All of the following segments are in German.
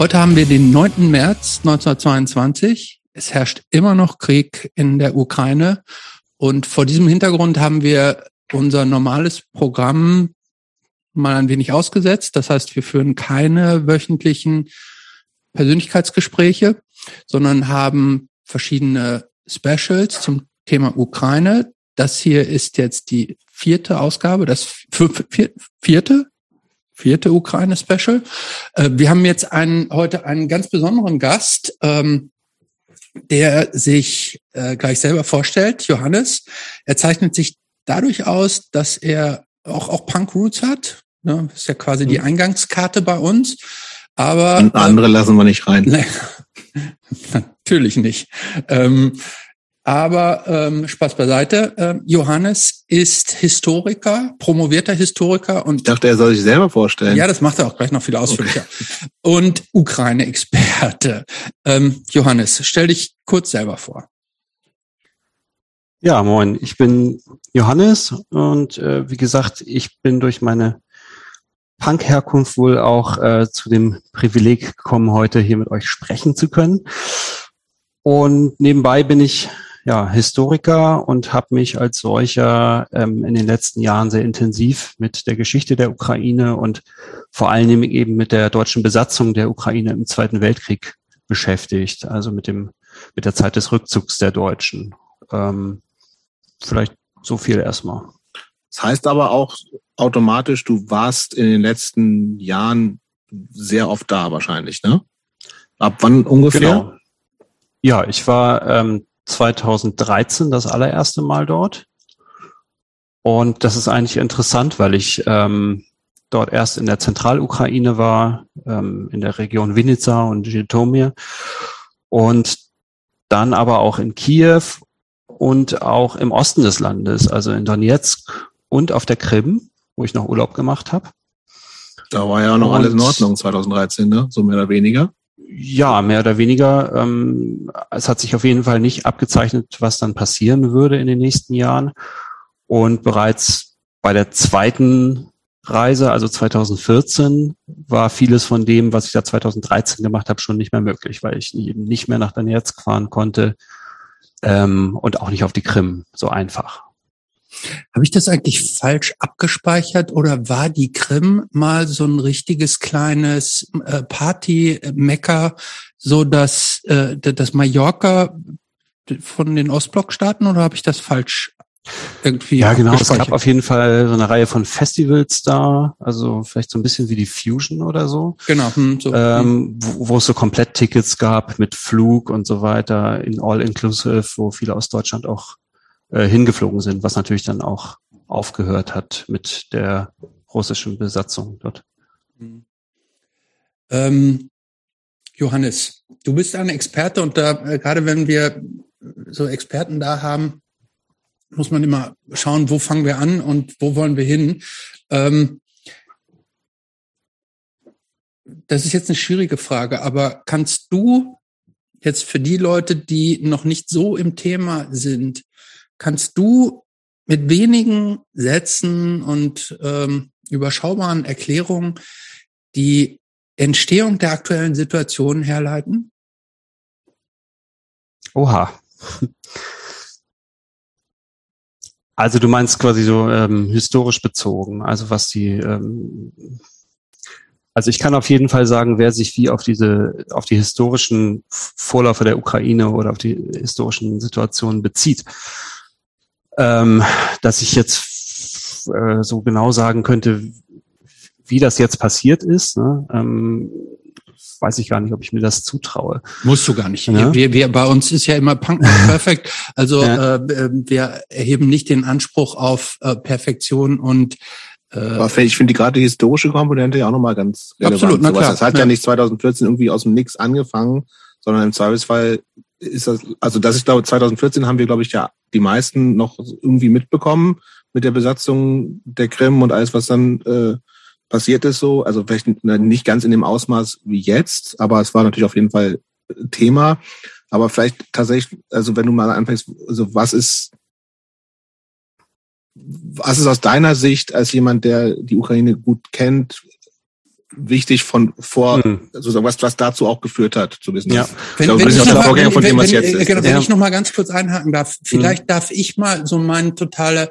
Heute haben wir den 9. März 1922. Es herrscht immer noch Krieg in der Ukraine. Und vor diesem Hintergrund haben wir unser normales Programm mal ein wenig ausgesetzt. Das heißt, wir führen keine wöchentlichen Persönlichkeitsgespräche, sondern haben verschiedene Specials zum Thema Ukraine. Das hier ist jetzt die vierte Ausgabe, das vierte, vierte Ukraine-Special. Äh, wir haben jetzt einen, heute einen ganz besonderen Gast, ähm, der sich äh, gleich selber vorstellt, Johannes. Er zeichnet sich dadurch aus, dass er auch, auch Punk Roots hat. Ne? Das ist ja quasi die mhm. Eingangskarte bei uns. Aber Und andere äh, lassen wir nicht rein. Nee, natürlich nicht. Ähm, aber ähm, Spaß beiseite. Ähm, Johannes ist Historiker, promovierter Historiker und ich dachte, er soll sich selber vorstellen. Ja, das macht er auch gleich noch viel ausführlicher. Okay. Und Ukraine-Experte. Ähm, Johannes, stell dich kurz selber vor. Ja, moin. Ich bin Johannes und äh, wie gesagt, ich bin durch meine Punk-Herkunft wohl auch äh, zu dem Privileg gekommen, heute hier mit euch sprechen zu können. Und nebenbei bin ich ja, Historiker und habe mich als solcher ähm, in den letzten Jahren sehr intensiv mit der Geschichte der Ukraine und vor allen Dingen eben mit der deutschen Besatzung der Ukraine im Zweiten Weltkrieg beschäftigt, also mit dem mit der Zeit des Rückzugs der Deutschen. Ähm, vielleicht so viel erstmal. Das heißt aber auch automatisch, du warst in den letzten Jahren sehr oft da wahrscheinlich, ne? Ab wann ungefähr? Genau. Ja, ich war ähm, 2013 das allererste Mal dort. Und das ist eigentlich interessant, weil ich ähm, dort erst in der Zentralukraine war, ähm, in der Region Vinica und Zhytomyr und dann aber auch in Kiew und auch im Osten des Landes, also in Donetsk und auf der Krim, wo ich noch Urlaub gemacht habe. Da war ja noch und, alles in Ordnung 2013, ne? so mehr oder weniger. Ja, mehr oder weniger. Ähm, es hat sich auf jeden Fall nicht abgezeichnet, was dann passieren würde in den nächsten Jahren. Und bereits bei der zweiten Reise, also 2014, war vieles von dem, was ich da 2013 gemacht habe, schon nicht mehr möglich, weil ich eben nicht mehr nach Donetsk fahren konnte ähm, und auch nicht auf die Krim so einfach. Habe ich das eigentlich falsch abgespeichert oder war die Krim mal so ein richtiges kleines äh, Party-Mecker, so dass äh, das Mallorca von den Ostblockstaaten oder habe ich das falsch irgendwie Ja, genau. Es gab auf jeden Fall so eine Reihe von Festivals da, also vielleicht so ein bisschen wie die Fusion oder so. Genau. Hm, so. Ähm, wo, wo es so Komplett-Tickets gab mit Flug und so weiter in All-Inclusive, wo viele aus Deutschland auch äh, hingeflogen sind, was natürlich dann auch aufgehört hat mit der russischen Besatzung dort. Mhm. Ähm, Johannes, du bist ein Experte und da, äh, gerade wenn wir so Experten da haben, muss man immer schauen, wo fangen wir an und wo wollen wir hin. Ähm, das ist jetzt eine schwierige Frage, aber kannst du jetzt für die Leute, die noch nicht so im Thema sind, Kannst du mit wenigen Sätzen und ähm, überschaubaren Erklärungen die Entstehung der aktuellen Situation herleiten? Oha. Also du meinst quasi so ähm, historisch bezogen, also was die ähm, also ich kann auf jeden Fall sagen, wer sich wie auf diese, auf die historischen Vorläufe der Ukraine oder auf die historischen Situationen bezieht ähm, dass ich jetzt äh, so genau sagen könnte, wie das jetzt passiert ist. Ne? Ähm, weiß ich gar nicht, ob ich mir das zutraue. Musst du gar nicht. Ja? Wir, wir, bei uns ist ja immer Punk perfekt. Also ja. äh, wir erheben nicht den Anspruch auf äh, Perfektion und äh, Aber ich finde gerade die historische Komponente ja auch nochmal ganz relevant. Absolut, na klar. Das hat ja. ja nicht 2014 irgendwie aus dem Nix angefangen, sondern im Zweifelsfall ist das, also das ist glaube 2014 haben wir glaube ich ja die meisten noch irgendwie mitbekommen mit der Besatzung der Krim und alles was dann äh, passiert ist so, also vielleicht nicht ganz in dem Ausmaß wie jetzt, aber es war natürlich auf jeden Fall Thema, aber vielleicht tatsächlich, also wenn du mal anfängst, also was ist was ist aus deiner Sicht als jemand, der die Ukraine gut kennt, wichtig von vor, hm. sozusagen, was, was dazu auch geführt hat, zu wissen. Ja. Wenn, glaube, wenn, ich, noch mal, wenn, wenn, wenn, genau, wenn ja. ich noch mal ganz kurz einhaken darf, vielleicht hm. darf ich mal so meine totale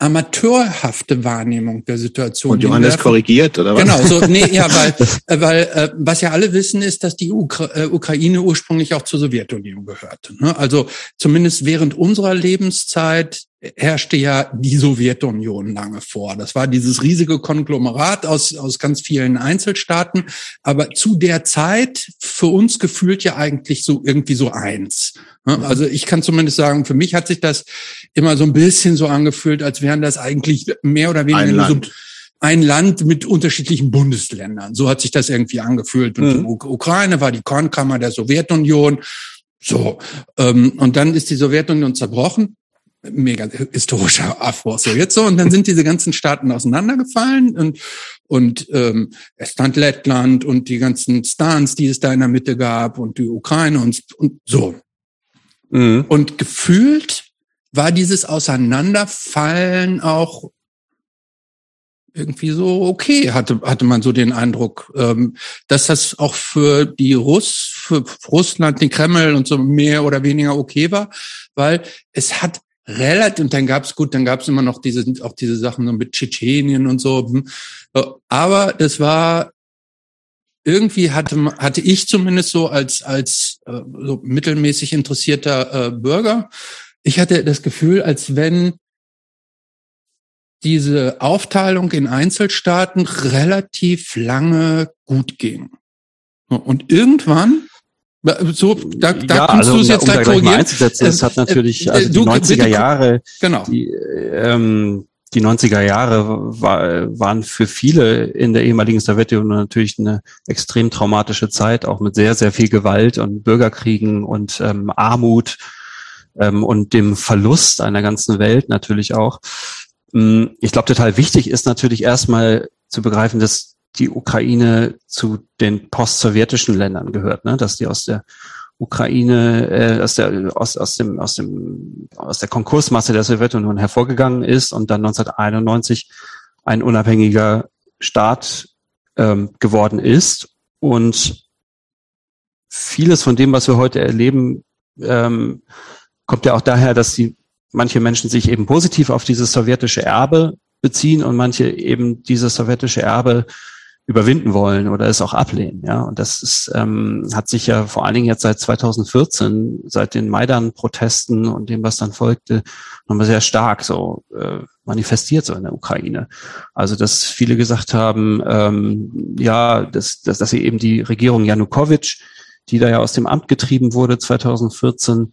amateurhafte Wahrnehmung der Situation. Und Johannes korrigiert, oder was? Genau, so, nee, ja, weil, äh, weil äh, was ja alle wissen, ist, dass die Ukra äh, Ukraine ursprünglich auch zur Sowjetunion gehörte. Ne? Also zumindest während unserer Lebenszeit herrschte ja die Sowjetunion lange vor. Das war dieses riesige Konglomerat aus, aus ganz vielen Einzelstaaten, aber zu der Zeit für uns gefühlt ja eigentlich so irgendwie so eins. Also ich kann zumindest sagen, für mich hat sich das immer so ein bisschen so angefühlt, als wären das eigentlich mehr oder weniger ein Land. so ein Land mit unterschiedlichen Bundesländern. So hat sich das irgendwie angefühlt. Und mhm. die Ukraine war die Kornkammer der Sowjetunion. So. Ähm, und dann ist die Sowjetunion zerbrochen mega historischer Afro. So jetzt so und dann sind diese ganzen Staaten auseinandergefallen und und ähm, Estland, Lettland und die ganzen Stans, die es da in der Mitte gab und die Ukraine und und so. Mhm. und gefühlt war dieses Auseinanderfallen auch irgendwie so okay, hatte, hatte man so den Eindruck, ähm, dass das auch für die Russ, für Russland, den Kreml und so mehr oder weniger okay war, weil es hat relativ, und dann gab's gut, dann gab's immer noch diese, auch diese Sachen so mit Tschetschenien und so. Hm. Aber das war irgendwie hatte hatte ich zumindest so als als äh, so mittelmäßig interessierter äh, Bürger, ich hatte das Gefühl, als wenn diese Aufteilung in Einzelstaaten relativ lange gut ging. Und irgendwann so, da, da ja, kannst also, du es jetzt um gleich korrigieren. Einzusetzen, das hat natürlich, äh, also die 90er Jahre, genau. die, ähm, die 90er Jahre war, waren für viele in der ehemaligen Sowjetunion natürlich eine extrem traumatische Zeit, auch mit sehr, sehr viel Gewalt und Bürgerkriegen und ähm, Armut ähm, und dem Verlust einer ganzen Welt natürlich auch. Ähm, ich glaube, total wichtig ist natürlich erstmal zu begreifen, dass die Ukraine zu den post-sowjetischen Ländern gehört, ne? dass die aus der Ukraine, äh, aus der aus, aus dem aus dem aus der Konkursmasse der Sowjetunion hervorgegangen ist und dann 1991 ein unabhängiger Staat ähm, geworden ist und vieles von dem, was wir heute erleben, ähm, kommt ja auch daher, dass die manche Menschen sich eben positiv auf dieses sowjetische Erbe beziehen und manche eben dieses sowjetische Erbe überwinden wollen oder es auch ablehnen. Ja, und das ist, ähm, hat sich ja vor allen Dingen jetzt seit 2014, seit den Maidan-Protesten und dem, was dann folgte, nochmal sehr stark so äh, manifestiert so in der Ukraine. Also dass viele gesagt haben, ähm, ja, dass, dass, dass sie eben die Regierung Janukowitsch, die da ja aus dem Amt getrieben wurde 2014,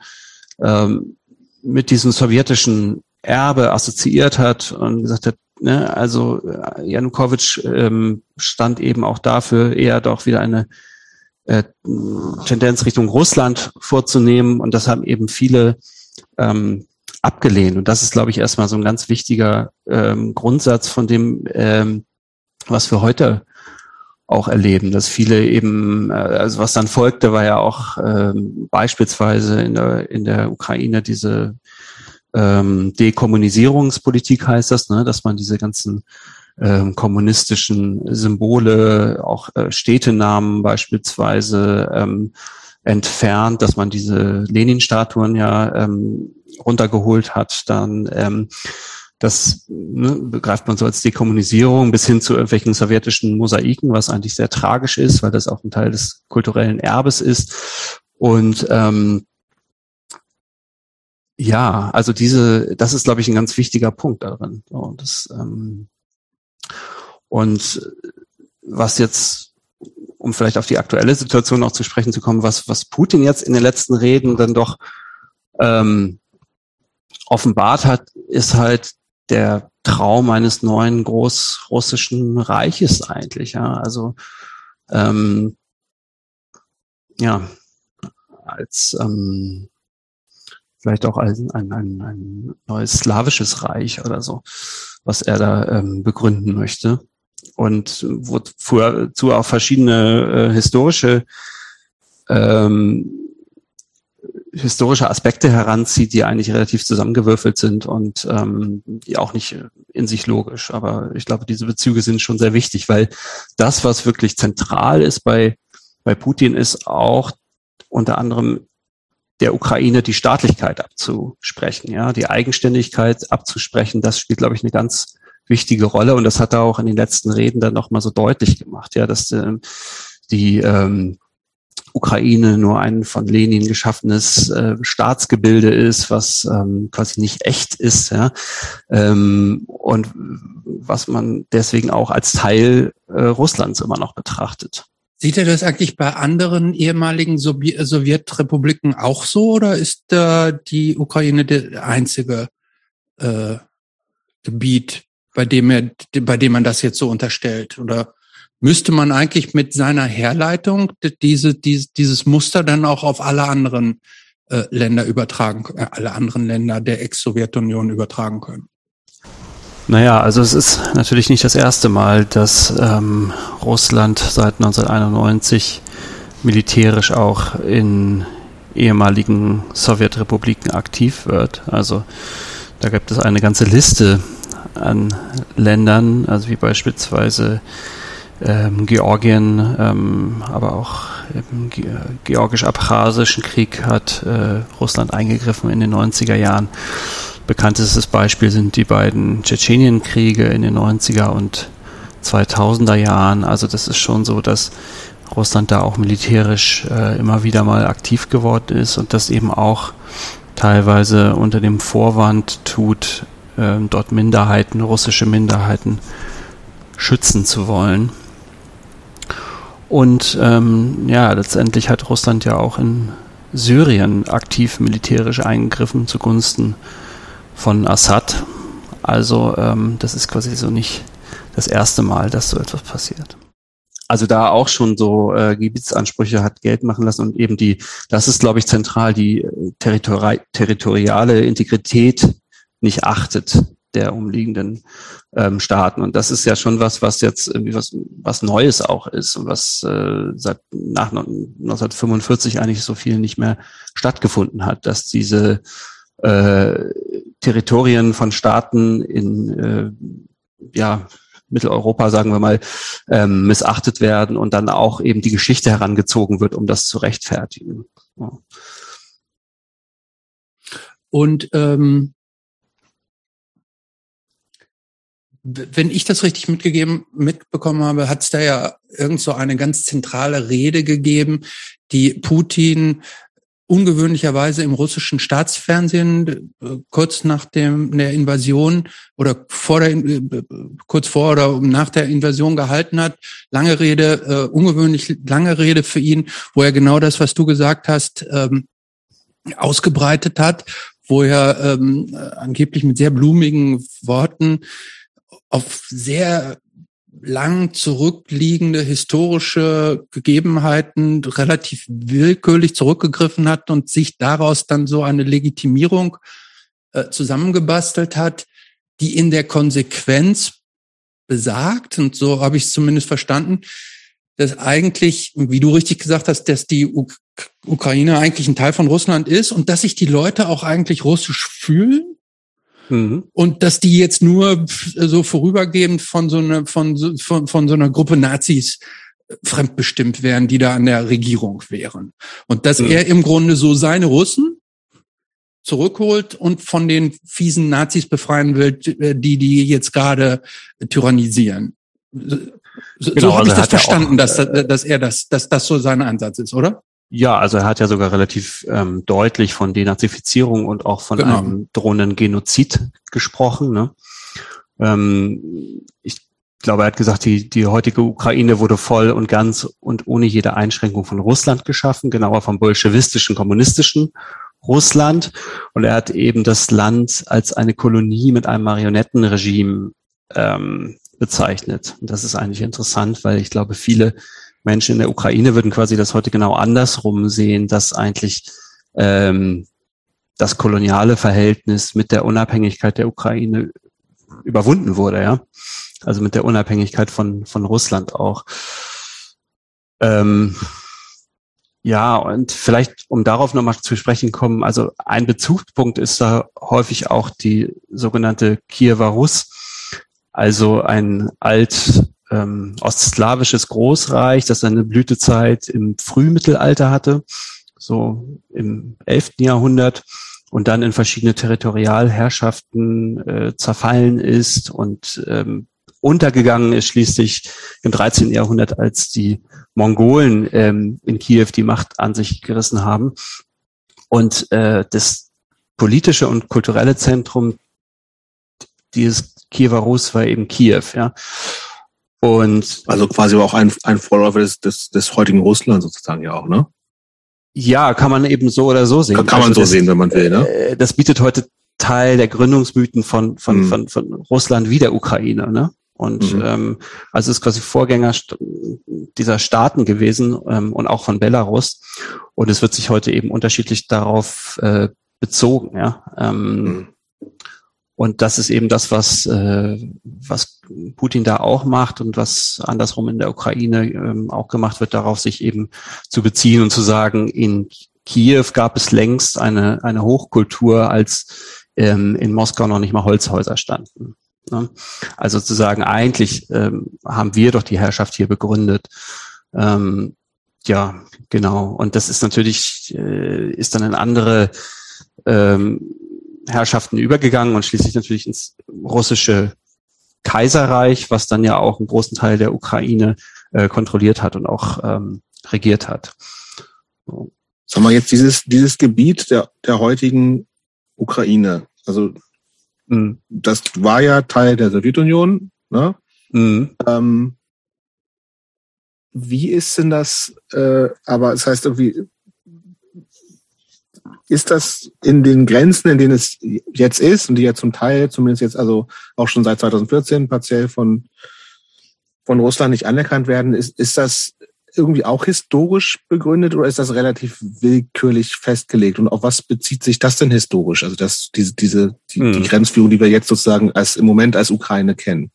ähm, mit diesem sowjetischen Erbe assoziiert hat und gesagt hat, Ne? Also äh, Janukowitsch ähm, stand eben auch dafür, eher doch wieder eine äh, Tendenz Richtung Russland vorzunehmen. Und das haben eben viele ähm, abgelehnt. Und das ist, glaube ich, erstmal so ein ganz wichtiger ähm, Grundsatz von dem, ähm, was wir heute auch erleben, dass viele eben, äh, also was dann folgte, war ja auch ähm, beispielsweise in der, in der Ukraine diese ähm, Dekommunisierungspolitik heißt das, ne, dass man diese ganzen ähm, kommunistischen Symbole, auch äh, Städtenamen beispielsweise ähm, entfernt, dass man diese Lenin-Statuen ja ähm, runtergeholt hat, dann ähm, das ne, begreift man so als Dekommunisierung bis hin zu irgendwelchen sowjetischen Mosaiken, was eigentlich sehr tragisch ist, weil das auch ein Teil des kulturellen Erbes ist. Und ähm, ja, also diese, das ist, glaube ich, ein ganz wichtiger Punkt darin. Und, das, ähm, und was jetzt, um vielleicht auf die aktuelle Situation auch zu sprechen zu kommen, was, was Putin jetzt in den letzten Reden dann doch ähm, offenbart hat, ist halt der Traum eines neuen großrussischen Reiches eigentlich. Ja, also ähm, ja, als ähm, vielleicht auch ein, ein, ein, ein neues slawisches Reich oder so, was er da ähm, begründen möchte. Und wozu auch verschiedene äh, historische ähm, historische Aspekte heranzieht, die eigentlich relativ zusammengewürfelt sind und ähm, die auch nicht in sich logisch. Aber ich glaube, diese Bezüge sind schon sehr wichtig, weil das, was wirklich zentral ist bei, bei Putin, ist auch unter anderem der Ukraine die Staatlichkeit abzusprechen, ja, die Eigenständigkeit abzusprechen. Das spielt, glaube ich, eine ganz wichtige Rolle und das hat er auch in den letzten Reden dann nochmal so deutlich gemacht, ja, dass äh, die ähm, Ukraine nur ein von Lenin geschaffenes äh, Staatsgebilde ist, was ähm, quasi nicht echt ist, ja, ähm, und was man deswegen auch als Teil äh, Russlands immer noch betrachtet. Sieht er das eigentlich bei anderen ehemaligen Sowjetrepubliken auch so oder ist äh, die Ukraine der einzige äh, Gebiet, bei dem er, bei dem man das jetzt so unterstellt? Oder müsste man eigentlich mit seiner Herleitung diese, diese, dieses Muster dann auch auf alle anderen äh, Länder übertragen, äh, alle anderen Länder der Ex-Sowjetunion übertragen können? Naja, also es ist natürlich nicht das erste Mal, dass ähm, Russland seit 1991 militärisch auch in ehemaligen Sowjetrepubliken aktiv wird. Also da gibt es eine ganze Liste an Ländern, also wie beispielsweise ähm, Georgien, ähm, aber auch im georgisch-abchasischen Krieg hat äh, Russland eingegriffen in den 90er Jahren. Bekanntestes Beispiel sind die beiden Tschetschenienkriege in den 90er und 2000er Jahren. Also das ist schon so, dass Russland da auch militärisch äh, immer wieder mal aktiv geworden ist und das eben auch teilweise unter dem Vorwand tut, äh, dort Minderheiten, russische Minderheiten schützen zu wollen. Und ähm, ja, letztendlich hat Russland ja auch in Syrien aktiv militärisch eingegriffen zugunsten von Assad. Also ähm, das ist quasi so nicht das erste Mal, dass so etwas passiert. Also da auch schon so äh, Gebietsansprüche hat Geld machen lassen und eben die, das ist glaube ich zentral, die äh, territori territoriale Integrität nicht achtet der umliegenden ähm, Staaten. Und das ist ja schon was, was jetzt irgendwie was, was Neues auch ist und was äh, seit nach 1945 eigentlich so viel nicht mehr stattgefunden hat, dass diese äh, Territorien von Staaten in äh, ja, Mitteleuropa, sagen wir mal, ähm, missachtet werden und dann auch eben die Geschichte herangezogen wird, um das zu rechtfertigen. Ja. Und ähm, wenn ich das richtig mitgegeben, mitbekommen habe, hat es da ja irgend so eine ganz zentrale Rede gegeben, die Putin ungewöhnlicherweise im russischen Staatsfernsehen äh, kurz nach dem der Invasion oder vor der äh, kurz vor oder nach der Invasion gehalten hat. Lange Rede, äh, ungewöhnlich lange Rede für ihn, wo er genau das, was du gesagt hast, ähm, ausgebreitet hat, wo er ähm, angeblich mit sehr blumigen Worten auf sehr lang zurückliegende historische Gegebenheiten relativ willkürlich zurückgegriffen hat und sich daraus dann so eine Legitimierung äh, zusammengebastelt hat, die in der Konsequenz besagt, und so habe ich es zumindest verstanden, dass eigentlich, wie du richtig gesagt hast, dass die Uk Ukraine eigentlich ein Teil von Russland ist und dass sich die Leute auch eigentlich russisch fühlen Mhm. Und dass die jetzt nur so vorübergehend von so einer, von, von, von so einer Gruppe Nazis äh, fremdbestimmt wären, die da an der Regierung wären. Und dass mhm. er im Grunde so seine Russen zurückholt und von den fiesen Nazis befreien will, äh, die die jetzt gerade tyrannisieren. So, genau, so habe also ich das verstanden, auch, dass, äh, dass er das, dass das so sein Ansatz ist, oder? Ja, also er hat ja sogar relativ ähm, deutlich von Denazifizierung und auch von genau. einem drohenden Genozid gesprochen. Ne? Ähm, ich glaube, er hat gesagt, die, die heutige Ukraine wurde voll und ganz und ohne jede Einschränkung von Russland geschaffen, genauer vom bolschewistischen, kommunistischen Russland. Und er hat eben das Land als eine Kolonie mit einem Marionettenregime ähm, bezeichnet. Und das ist eigentlich interessant, weil ich glaube, viele Menschen in der Ukraine würden quasi das heute genau andersrum sehen, dass eigentlich ähm, das koloniale Verhältnis mit der Unabhängigkeit der Ukraine überwunden wurde, ja. Also mit der Unabhängigkeit von, von Russland auch. Ähm, Ja, und vielleicht, um darauf nochmal zu sprechen kommen, also ein Bezugspunkt ist da häufig auch die sogenannte Kiewer Rus, also ein alt ähm, ostslawisches Großreich, das seine Blütezeit im Frühmittelalter hatte, so im 11. Jahrhundert und dann in verschiedene Territorialherrschaften äh, zerfallen ist und ähm, untergegangen ist schließlich im 13. Jahrhundert, als die Mongolen ähm, in Kiew die Macht an sich gerissen haben. Und äh, das politische und kulturelle Zentrum dieses Kiewer Rus war eben Kiew, ja. Und also quasi auch ein, ein Vorläufer des, des, des heutigen Russland sozusagen ja auch, ne? Ja, kann man eben so oder so sehen. Kann, kann man also so das, sehen, wenn man will, ne? Äh, das bietet heute Teil der Gründungsmythen von, von, mhm. von, von Russland wie der Ukraine, ne? Und mhm. ähm, also es ist quasi Vorgänger dieser Staaten gewesen ähm, und auch von Belarus. Und es wird sich heute eben unterschiedlich darauf äh, bezogen, ja. Ähm, mhm. Und das ist eben das, was, äh, was Putin da auch macht und was andersrum in der Ukraine ähm, auch gemacht wird, darauf sich eben zu beziehen und zu sagen, in Kiew gab es längst eine, eine Hochkultur, als ähm, in Moskau noch nicht mal Holzhäuser standen. Ne? Also zu sagen, eigentlich ähm, haben wir doch die Herrschaft hier begründet. Ähm, ja, genau. Und das ist natürlich, äh, ist dann eine andere ähm, Herrschaften übergegangen und schließlich natürlich ins russische Kaiserreich, was dann ja auch einen großen Teil der Ukraine äh, kontrolliert hat und auch ähm, regiert hat. So. Sagen wir jetzt dieses, dieses Gebiet der, der heutigen Ukraine, also mhm. das war ja Teil der Sowjetunion, ne? Mhm. Ähm, wie ist denn das, äh, aber es das heißt irgendwie, ist das in den Grenzen, in denen es jetzt ist und die ja zum Teil, zumindest jetzt also auch schon seit 2014 partiell von, von Russland nicht anerkannt werden, ist, ist das irgendwie auch historisch begründet oder ist das relativ willkürlich festgelegt? Und auf was bezieht sich das denn historisch? Also das, diese, diese, die, hm. die Grenzführung, die wir jetzt sozusagen als im Moment als Ukraine kennen.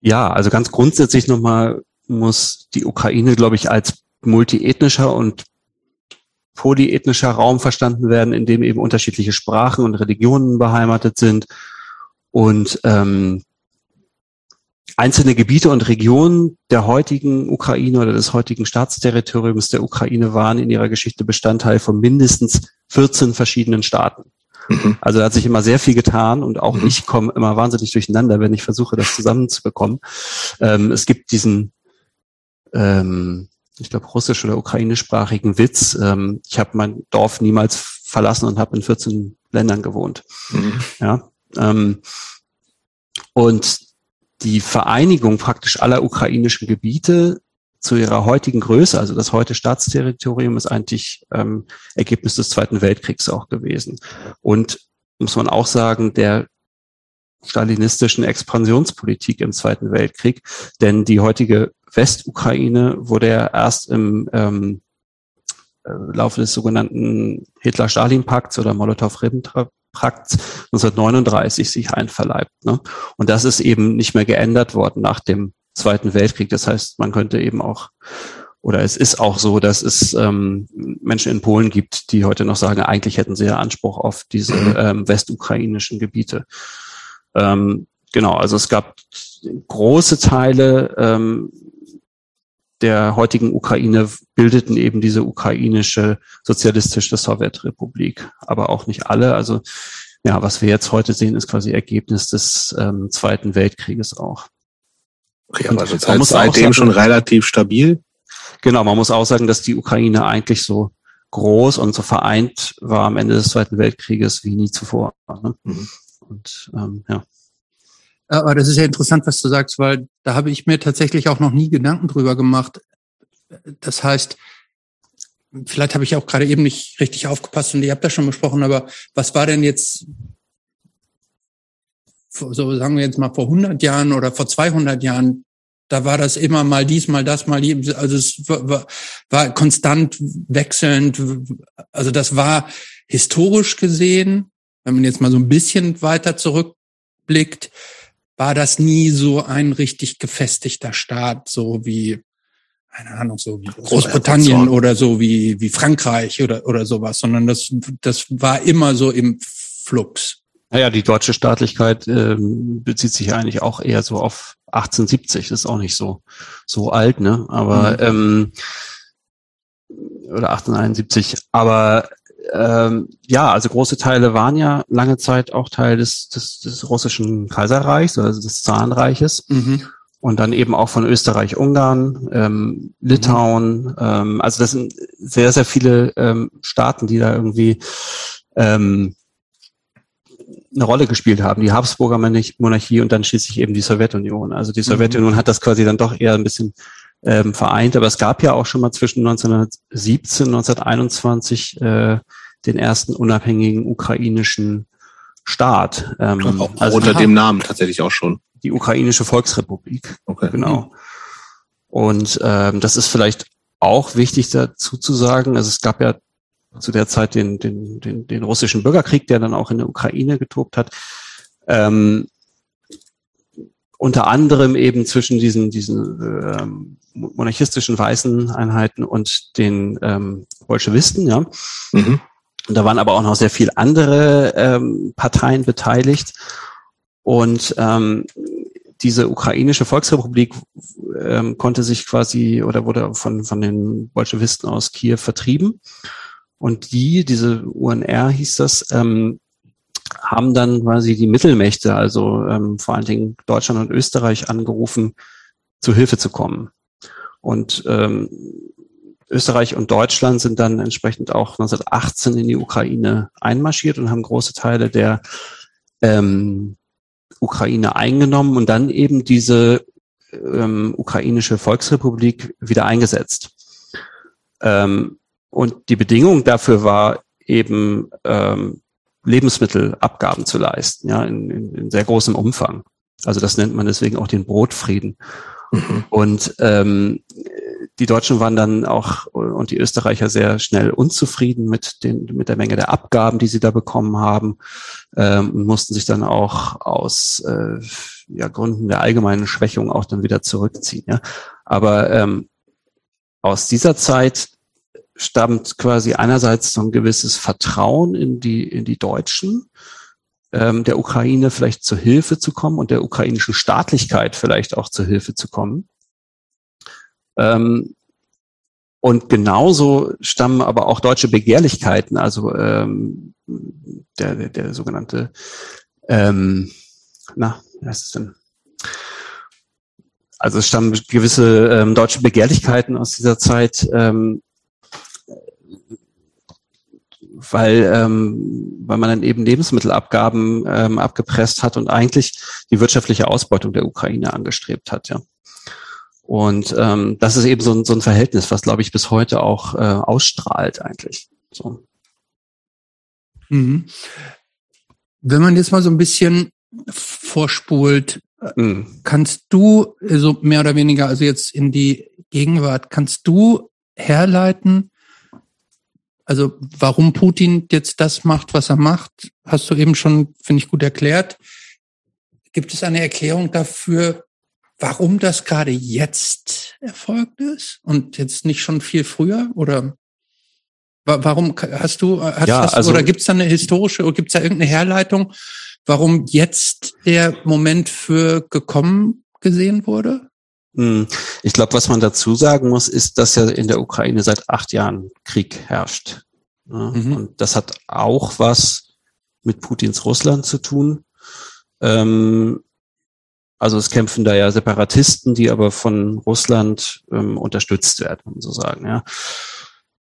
Ja, also ganz grundsätzlich nochmal muss die Ukraine, glaube ich, als multiethnischer und polyethnischer Raum verstanden werden, in dem eben unterschiedliche Sprachen und Religionen beheimatet sind und ähm, einzelne Gebiete und Regionen der heutigen Ukraine oder des heutigen Staatsterritoriums der Ukraine waren in ihrer Geschichte Bestandteil von mindestens 14 verschiedenen Staaten. Mhm. Also da hat sich immer sehr viel getan und auch mhm. ich komme immer wahnsinnig durcheinander, wenn ich versuche, das zusammenzubekommen. Ähm, es gibt diesen ähm, ich glaube, russisch- oder ukrainischsprachigen Witz. Ähm, ich habe mein Dorf niemals verlassen und habe in 14 Ländern gewohnt. Mhm. Ja, ähm, und die Vereinigung praktisch aller ukrainischen Gebiete zu ihrer heutigen Größe, also das heute Staatsterritorium, ist eigentlich ähm, Ergebnis des Zweiten Weltkriegs auch gewesen. Und muss man auch sagen, der stalinistischen Expansionspolitik im Zweiten Weltkrieg, denn die heutige Westukraine wurde ja erst im ähm, äh, Laufe des sogenannten Hitler-Stalin-Pakts oder Molotow-Ribbentrop-Pakts 1939 sich einverleibt. Ne? Und das ist eben nicht mehr geändert worden nach dem Zweiten Weltkrieg. Das heißt, man könnte eben auch oder es ist auch so, dass es ähm, Menschen in Polen gibt, die heute noch sagen, eigentlich hätten sie ja Anspruch auf diese mhm. ähm, westukrainischen Gebiete. Ähm, genau, also es gab große Teile ähm, der heutigen Ukraine bildeten eben diese ukrainische sozialistische Sowjetrepublik, aber auch nicht alle. Also ja, was wir jetzt heute sehen, ist quasi Ergebnis des ähm, Zweiten Weltkrieges auch. Okay, aber das heißt seitdem sagen, schon relativ stabil. Genau, man muss auch sagen, dass die Ukraine eigentlich so groß und so vereint war am Ende des Zweiten Weltkrieges wie nie zuvor. Ne? Mhm. Und ähm, ja. Aber das ist ja interessant, was du sagst, weil da habe ich mir tatsächlich auch noch nie Gedanken drüber gemacht. Das heißt, vielleicht habe ich auch gerade eben nicht richtig aufgepasst und ihr habt das schon besprochen, aber was war denn jetzt, so sagen wir jetzt mal vor 100 Jahren oder vor 200 Jahren, da war das immer mal dies, mal das, mal die, also es war, war konstant wechselnd. Also das war historisch gesehen, wenn man jetzt mal so ein bisschen weiter zurückblickt, war das nie so ein richtig gefestigter Staat, so wie keine Ahnung, so wie Großbritannien oder so wie, wie Frankreich oder, oder sowas, sondern das, das war immer so im Flux. Naja, die deutsche Staatlichkeit ähm, bezieht sich eigentlich auch eher so auf 1870. Das ist auch nicht so, so alt, ne? Aber, mhm. ähm, oder 1871. Aber ähm, ja, also große Teile waren ja lange Zeit auch Teil des, des, des russischen Kaiserreichs, also des Zahnreiches. Mhm und dann eben auch von Österreich, Ungarn, ähm, Litauen. Ähm, also das sind sehr, sehr viele ähm, Staaten, die da irgendwie ähm, eine Rolle gespielt haben. Die Habsburger Monarchie und dann schließlich eben die Sowjetunion. Also die Sowjetunion mhm. hat das quasi dann doch eher ein bisschen ähm, vereint, aber es gab ja auch schon mal zwischen 1917 und 1921 äh, den ersten unabhängigen ukrainischen Staat. Ähm, auch also unter dem Namen tatsächlich auch schon die ukrainische Volksrepublik. Okay. Genau. Und ähm, das ist vielleicht auch wichtig dazu zu sagen. Also es gab ja zu der Zeit den, den, den, den russischen Bürgerkrieg, der dann auch in der Ukraine getobt hat. Ähm, unter anderem eben zwischen diesen, diesen ähm, monarchistischen weißen Einheiten und den ähm, Bolschewisten, ja. Mhm. Und da waren aber auch noch sehr viele andere ähm, Parteien beteiligt. Und ähm, diese ukrainische Volksrepublik ähm, konnte sich quasi oder wurde von, von den Bolschewisten aus Kiew vertrieben. Und die, diese UNR hieß das, ähm, haben dann quasi die Mittelmächte, also ähm, vor allen Dingen Deutschland und Österreich, angerufen, zu Hilfe zu kommen. Und ähm, Österreich und Deutschland sind dann entsprechend auch 1918 in die Ukraine einmarschiert und haben große Teile der ähm, Ukraine eingenommen und dann eben diese ähm, ukrainische Volksrepublik wieder eingesetzt. Ähm, und die Bedingung dafür war eben ähm, Lebensmittelabgaben zu leisten, ja, in, in, in sehr großem Umfang. Also das nennt man deswegen auch den Brotfrieden. Mhm. Und ähm, die Deutschen waren dann auch und die Österreicher sehr schnell unzufrieden mit den mit der Menge der Abgaben, die sie da bekommen haben, ähm, mussten sich dann auch aus äh, ja, Gründen der allgemeinen Schwächung auch dann wieder zurückziehen. Ja. Aber ähm, aus dieser Zeit stammt quasi einerseits so ein gewisses Vertrauen in die in die Deutschen, ähm, der Ukraine vielleicht zur Hilfe zu kommen und der ukrainischen Staatlichkeit vielleicht auch zur Hilfe zu kommen. Ähm, und genauso stammen aber auch deutsche Begehrlichkeiten, also ähm, der, der, der sogenannte, ähm, na, wie heißt es denn? Also es stammen gewisse ähm, deutsche Begehrlichkeiten aus dieser Zeit, ähm, weil, ähm, weil man dann eben Lebensmittelabgaben ähm, abgepresst hat und eigentlich die wirtschaftliche Ausbeutung der Ukraine angestrebt hat, ja. Und ähm, das ist eben so ein, so ein Verhältnis, was, glaube ich, bis heute auch äh, ausstrahlt eigentlich. So. Mhm. Wenn man jetzt mal so ein bisschen vorspult, mhm. kannst du so mehr oder weniger, also jetzt in die Gegenwart, kannst du herleiten, also warum Putin jetzt das macht, was er macht, hast du eben schon, finde ich, gut erklärt. Gibt es eine Erklärung dafür, warum das gerade jetzt erfolgt ist und jetzt nicht schon viel früher? Oder warum hast du, hast, ja, hast, also, oder gibt es da eine historische oder gibt es da irgendeine Herleitung, warum jetzt der Moment für gekommen gesehen wurde? Hm, ich glaube, was man dazu sagen muss, ist, dass ja in der Ukraine seit acht Jahren Krieg herrscht. Mhm. Und das hat auch was mit Putins Russland zu tun. Ähm, also es kämpfen da ja Separatisten, die aber von Russland ähm, unterstützt werden, so sagen. Ja.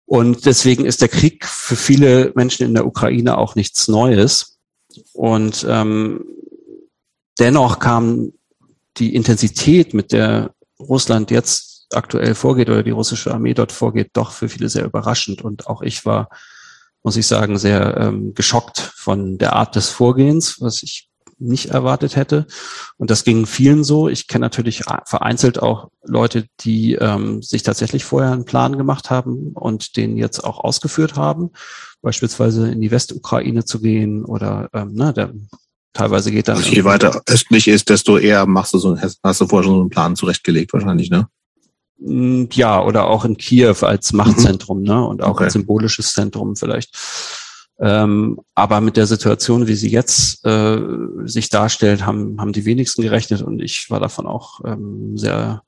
Und deswegen ist der Krieg für viele Menschen in der Ukraine auch nichts Neues. Und ähm, dennoch kam die Intensität, mit der Russland jetzt aktuell vorgeht oder die russische Armee dort vorgeht, doch für viele sehr überraschend. Und auch ich war, muss ich sagen, sehr ähm, geschockt von der Art des Vorgehens, was ich nicht erwartet hätte. Und das ging vielen so. Ich kenne natürlich vereinzelt auch Leute, die ähm, sich tatsächlich vorher einen Plan gemacht haben und den jetzt auch ausgeführt haben, beispielsweise in die Westukraine zu gehen oder ähm, ne, der teilweise geht dann. Je weiter östlich ist, desto eher machst du so, hast du vorher schon so einen Plan zurechtgelegt wahrscheinlich, ne? Mm, ja, oder auch in Kiew als Machtzentrum, mhm. ne? Und auch okay. als symbolisches Zentrum vielleicht. Ähm, aber mit der Situation, wie sie jetzt äh, sich darstellt, haben, haben die wenigsten gerechnet und ich war davon auch ähm, sehr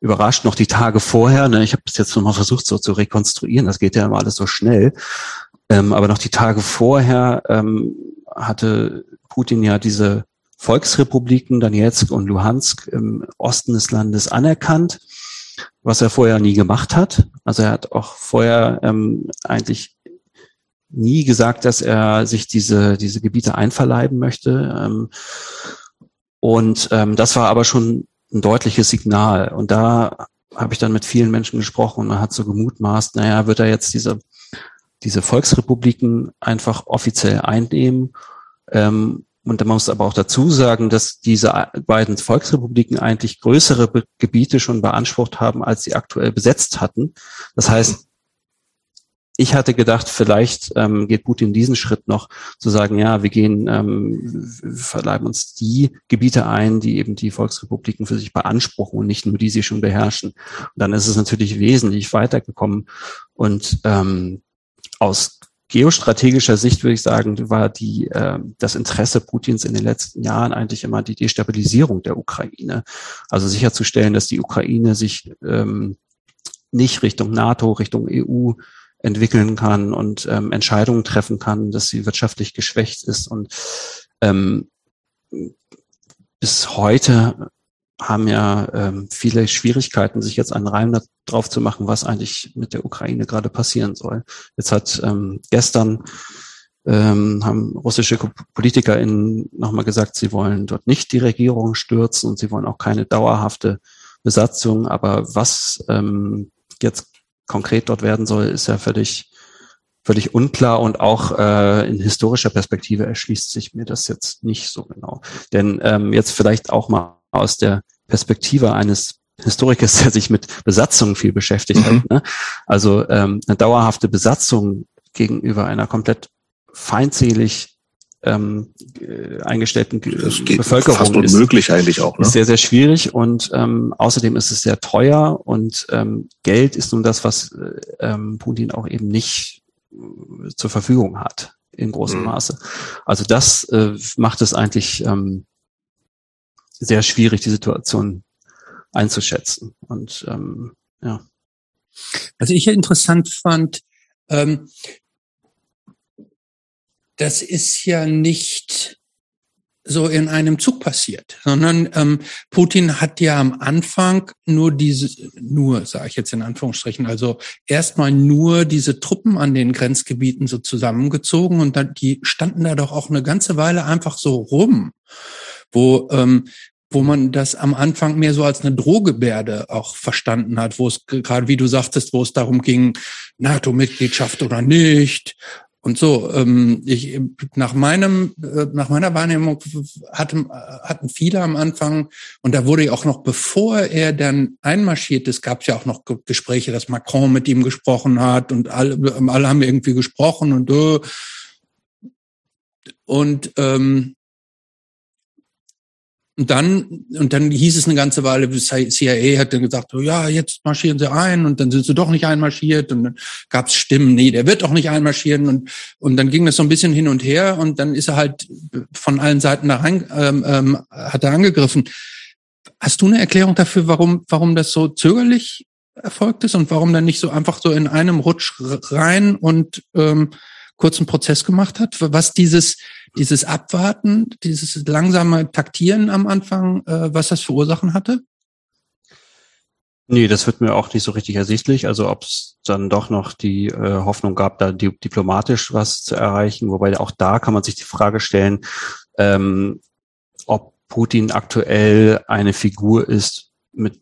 überrascht. Noch die Tage vorher, ne, ich habe es jetzt nochmal versucht so zu rekonstruieren, das geht ja immer alles so schnell. Ähm, aber noch die Tage vorher ähm, hatte Putin ja diese Volksrepubliken Donetsk und Luhansk im Osten des Landes anerkannt, was er vorher nie gemacht hat. Also er hat auch vorher ähm, eigentlich nie gesagt, dass er sich diese, diese Gebiete einverleiben möchte. Ähm, und ähm, das war aber schon ein deutliches Signal. Und da habe ich dann mit vielen Menschen gesprochen und man hat so gemutmaßt, naja, wird er jetzt diese, diese Volksrepubliken einfach offiziell einnehmen? Ähm, und man muss aber auch dazu sagen, dass diese beiden Volksrepubliken eigentlich größere Gebiete schon beansprucht haben, als sie aktuell besetzt hatten. Das heißt, ich hatte gedacht, vielleicht ähm, geht Putin diesen Schritt noch zu sagen, ja, wir gehen, ähm, verleiben uns die Gebiete ein, die eben die Volksrepubliken für sich beanspruchen und nicht nur die sie schon beherrschen. Und dann ist es natürlich wesentlich weitergekommen. Und ähm, aus geostrategischer Sicht würde ich sagen, war die, äh, das Interesse Putins in den letzten Jahren eigentlich immer die Destabilisierung der Ukraine. Also sicherzustellen, dass die Ukraine sich ähm, nicht Richtung NATO, Richtung EU entwickeln kann und ähm, Entscheidungen treffen kann, dass sie wirtschaftlich geschwächt ist. Und ähm, bis heute haben ja ähm, viele Schwierigkeiten, sich jetzt einen Reim drauf zu machen, was eigentlich mit der Ukraine gerade passieren soll. Jetzt hat ähm, gestern ähm, haben russische PolitikerInnen nochmal gesagt, sie wollen dort nicht die Regierung stürzen und sie wollen auch keine dauerhafte Besatzung. Aber was ähm, jetzt konkret dort werden soll, ist ja völlig, völlig unklar und auch äh, in historischer Perspektive erschließt sich mir das jetzt nicht so genau. Denn ähm, jetzt vielleicht auch mal aus der Perspektive eines Historikers, der sich mit Besatzungen viel beschäftigt mhm. hat. Ne? Also ähm, eine dauerhafte Besatzung gegenüber einer komplett feindselig ähm, äh, eingestellten das geht Bevölkerung fast unmöglich ist, eigentlich auch. Ne? Ist sehr, sehr schwierig und ähm, außerdem ist es sehr teuer und ähm, Geld ist nun das, was äh, ähm, Putin auch eben nicht äh, zur Verfügung hat in großem mhm. Maße. Also das äh, macht es eigentlich ähm, sehr schwierig, die Situation einzuschätzen. Und ähm, ja. Was ich ja interessant fand, ähm, das ist ja nicht so in einem Zug passiert, sondern ähm, Putin hat ja am Anfang nur diese, nur sage ich jetzt in Anführungsstrichen, also erstmal nur diese Truppen an den Grenzgebieten so zusammengezogen und dann, die standen da doch auch eine ganze Weile einfach so rum, wo ähm, wo man das am Anfang mehr so als eine Drohgebärde auch verstanden hat, wo es gerade wie du sagtest, wo es darum ging, NATO-Mitgliedschaft oder nicht und so, ähm, ich, nach meinem, äh, nach meiner Wahrnehmung hatten, hatten viele am Anfang, und da wurde ja auch noch, bevor er dann einmarschiert ist, gab es ja auch noch Gespräche, dass Macron mit ihm gesprochen hat und alle, alle haben irgendwie gesprochen und äh, und ähm, und dann, und dann hieß es eine ganze Weile, CIA hat dann gesagt, oh ja, jetzt marschieren sie ein und dann sind sie doch nicht einmarschiert und dann gab es Stimmen, nee, der wird doch nicht einmarschieren und, und dann ging das so ein bisschen hin und her und dann ist er halt von allen Seiten da rein, ähm, ähm, hat er angegriffen. Hast du eine Erklärung dafür, warum, warum das so zögerlich erfolgt ist und warum dann nicht so einfach so in einem Rutsch rein und ähm, kurzen Prozess gemacht hat, was dieses, dieses Abwarten, dieses langsame Taktieren am Anfang, äh, was das für hatte? Nee, das wird mir auch nicht so richtig ersichtlich. Also ob es dann doch noch die äh, Hoffnung gab, da die, diplomatisch was zu erreichen. Wobei auch da kann man sich die Frage stellen, ähm, ob Putin aktuell eine Figur ist, mit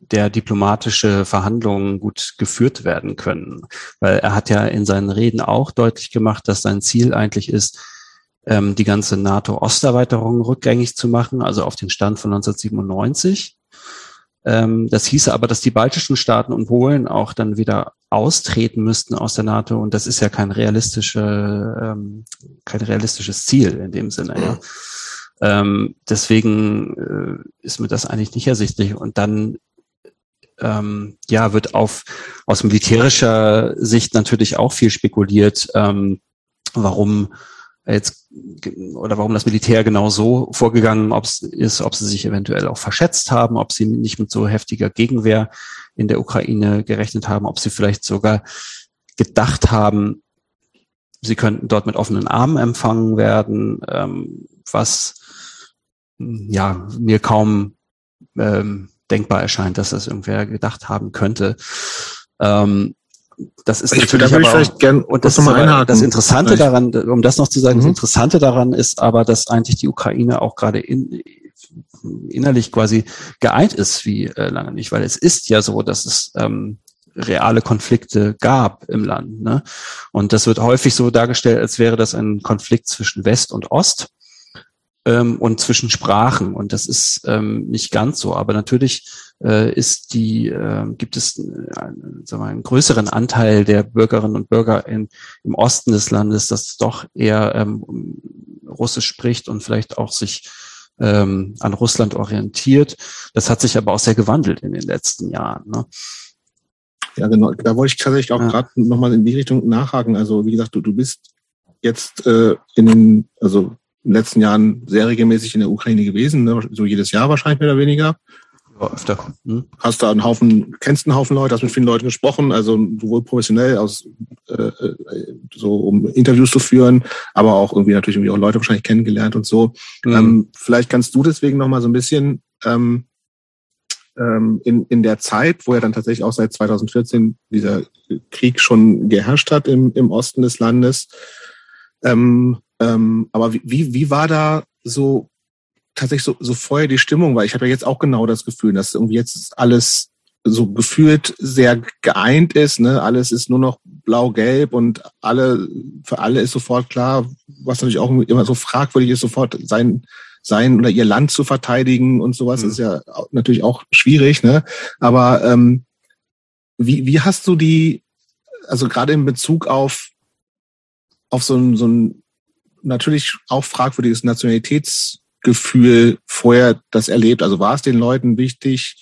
der diplomatische Verhandlungen gut geführt werden können. Weil er hat ja in seinen Reden auch deutlich gemacht, dass sein Ziel eigentlich ist, ähm, die ganze NATO-Osterweiterung rückgängig zu machen, also auf den Stand von 1997. Ähm, das hieße aber, dass die baltischen Staaten und Polen auch dann wieder austreten müssten aus der NATO. Und das ist ja kein realistische, ähm, kein realistisches Ziel in dem Sinne. Ja. Ähm, deswegen äh, ist mir das eigentlich nicht ersichtlich. Und dann ähm, ja, wird auf aus militärischer Sicht natürlich auch viel spekuliert, ähm, warum jetzt oder warum das Militär genau so vorgegangen ist, ob sie sich eventuell auch verschätzt haben, ob sie nicht mit so heftiger Gegenwehr in der Ukraine gerechnet haben, ob sie vielleicht sogar gedacht haben, sie könnten dort mit offenen Armen empfangen werden, ähm, was ja mir kaum ähm, denkbar erscheint, dass das irgendwer gedacht haben könnte. Ähm, das ist ich natürlich aber auch, gern, und das, aber das Interessante vielleicht. daran, um das noch zu sagen, mhm. das Interessante daran ist aber, dass eigentlich die Ukraine auch gerade in, innerlich quasi geeint ist wie äh, lange nicht, weil es ist ja so, dass es ähm, reale Konflikte gab im Land. Ne? Und das wird häufig so dargestellt, als wäre das ein Konflikt zwischen West und Ost ähm, und zwischen Sprachen. Und das ist ähm, nicht ganz so. Aber natürlich äh, ist die, äh, gibt es äh, sagen wir, einen größeren Anteil der Bürgerinnen und Bürger in, im Osten des Landes, das doch eher ähm, Russisch spricht und vielleicht auch sich ähm, an Russland orientiert. Das hat sich aber auch sehr gewandelt in den letzten Jahren. Ne? Ja, genau. Da wollte ich tatsächlich auch ja. gerade nochmal in die Richtung nachhaken. Also wie gesagt, du, du bist jetzt äh, in den, also in den letzten Jahren sehr regelmäßig in der Ukraine gewesen, ne? so jedes Jahr wahrscheinlich mehr oder weniger. Ja, öfter. Hm. Hast da einen Haufen, kennst einen Haufen Leute, hast mit vielen Leuten gesprochen, also sowohl professionell aus äh, äh, so um Interviews zu führen, aber auch irgendwie natürlich irgendwie auch Leute wahrscheinlich kennengelernt und so. Mhm. Ähm, vielleicht kannst du deswegen noch mal so ein bisschen ähm, ähm, in, in der Zeit, wo ja dann tatsächlich auch seit 2014 dieser Krieg schon geherrscht hat im, im Osten des Landes, ähm, ähm, aber wie, wie war da so tatsächlich so, so vorher die Stimmung? Weil ich habe ja jetzt auch genau das Gefühl, dass irgendwie jetzt alles so gefühlt sehr geeint ist. Ne? Alles ist nur noch blau-gelb und alle für alle ist sofort klar, was natürlich auch immer so fragwürdig ist, sofort sein sein oder ihr Land zu verteidigen und sowas mhm. ist ja natürlich auch schwierig. Ne? Aber ähm, wie, wie hast du die, also gerade in Bezug auf auf so ein, so ein natürlich auch fragwürdiges Nationalitätsgefühl vorher das erlebt? Also war es den Leuten wichtig,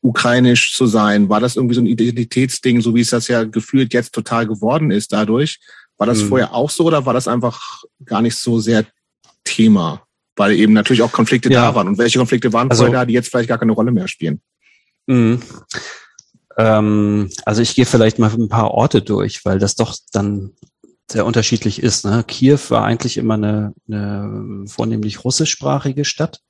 ukrainisch zu sein? War das irgendwie so ein Identitätsding, so wie es das ja gefühlt jetzt total geworden ist dadurch? War das mhm. vorher auch so oder war das einfach gar nicht so sehr Thema? Weil eben natürlich auch Konflikte ja. da waren. Und welche Konflikte waren also, vorher da, die jetzt vielleicht gar keine Rolle mehr spielen? Mhm. Ähm, also ich gehe vielleicht mal ein paar Orte durch, weil das doch dann sehr unterschiedlich ist. Ne? Kiew war eigentlich immer eine, eine vornehmlich russischsprachige Stadt.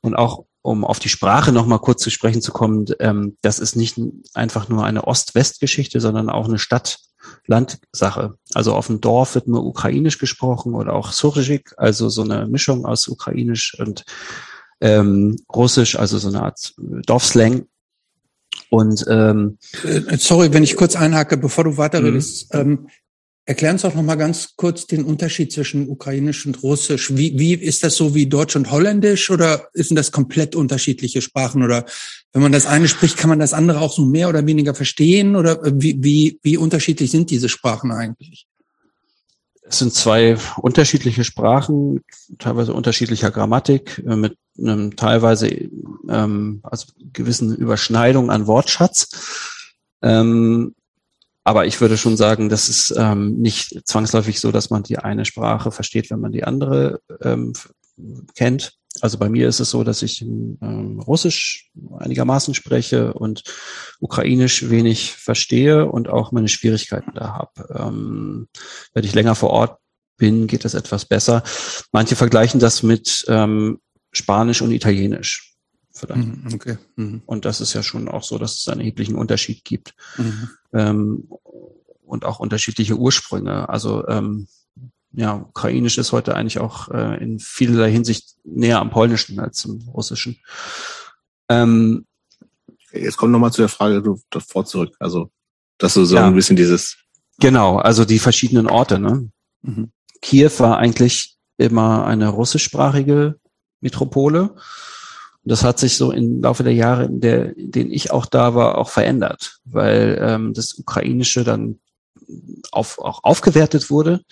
Und auch um auf die Sprache nochmal kurz zu sprechen zu kommen, ähm, das ist nicht einfach nur eine Ost-West-Geschichte, sondern auch eine Stadt-Land-Sache. Also auf dem Dorf wird nur ukrainisch gesprochen oder auch Surzhyk, also so eine Mischung aus ukrainisch und ähm, russisch, also so eine Art Dorfslang. Und ähm, äh, sorry, wenn ich kurz einhacke, bevor du weiterredest. Mhm. Ähm, Erklären uns doch noch mal ganz kurz den Unterschied zwischen Ukrainisch und Russisch. Wie, wie ist das so wie Deutsch und Holländisch oder sind das komplett unterschiedliche Sprachen? Oder wenn man das eine spricht, kann man das andere auch so mehr oder weniger verstehen? Oder wie, wie, wie unterschiedlich sind diese Sprachen eigentlich? Es sind zwei unterschiedliche Sprachen, teilweise unterschiedlicher Grammatik, äh, mit einem teilweise ähm, also gewissen Überschneidung an Wortschatz. Ähm, aber ich würde schon sagen, das ist ähm, nicht zwangsläufig so, dass man die eine Sprache versteht, wenn man die andere ähm, kennt. Also bei mir ist es so, dass ich ähm, Russisch einigermaßen spreche und Ukrainisch wenig verstehe und auch meine Schwierigkeiten da habe. Ähm, wenn ich länger vor Ort bin, geht das etwas besser. Manche vergleichen das mit ähm, Spanisch und Italienisch vielleicht. Mhm, okay. Mhm. Und das ist ja schon auch so, dass es einen erheblichen Unterschied gibt. Mhm. Ähm, und auch unterschiedliche Ursprünge. Also ähm, ja, Ukrainisch ist heute eigentlich auch äh, in vielerlei Hinsicht näher am Polnischen als im Russischen. Ähm, Jetzt kommt nochmal zu der Frage davor zurück. Also, dass du so ja, ein bisschen dieses. Genau, also die verschiedenen Orte. Ne? Mhm. Kiew war eigentlich immer eine russischsprachige Metropole. Und das hat sich so im Laufe der Jahre, in, der, in denen ich auch da war, auch verändert, weil ähm, das Ukrainische dann auf, auch aufgewertet wurde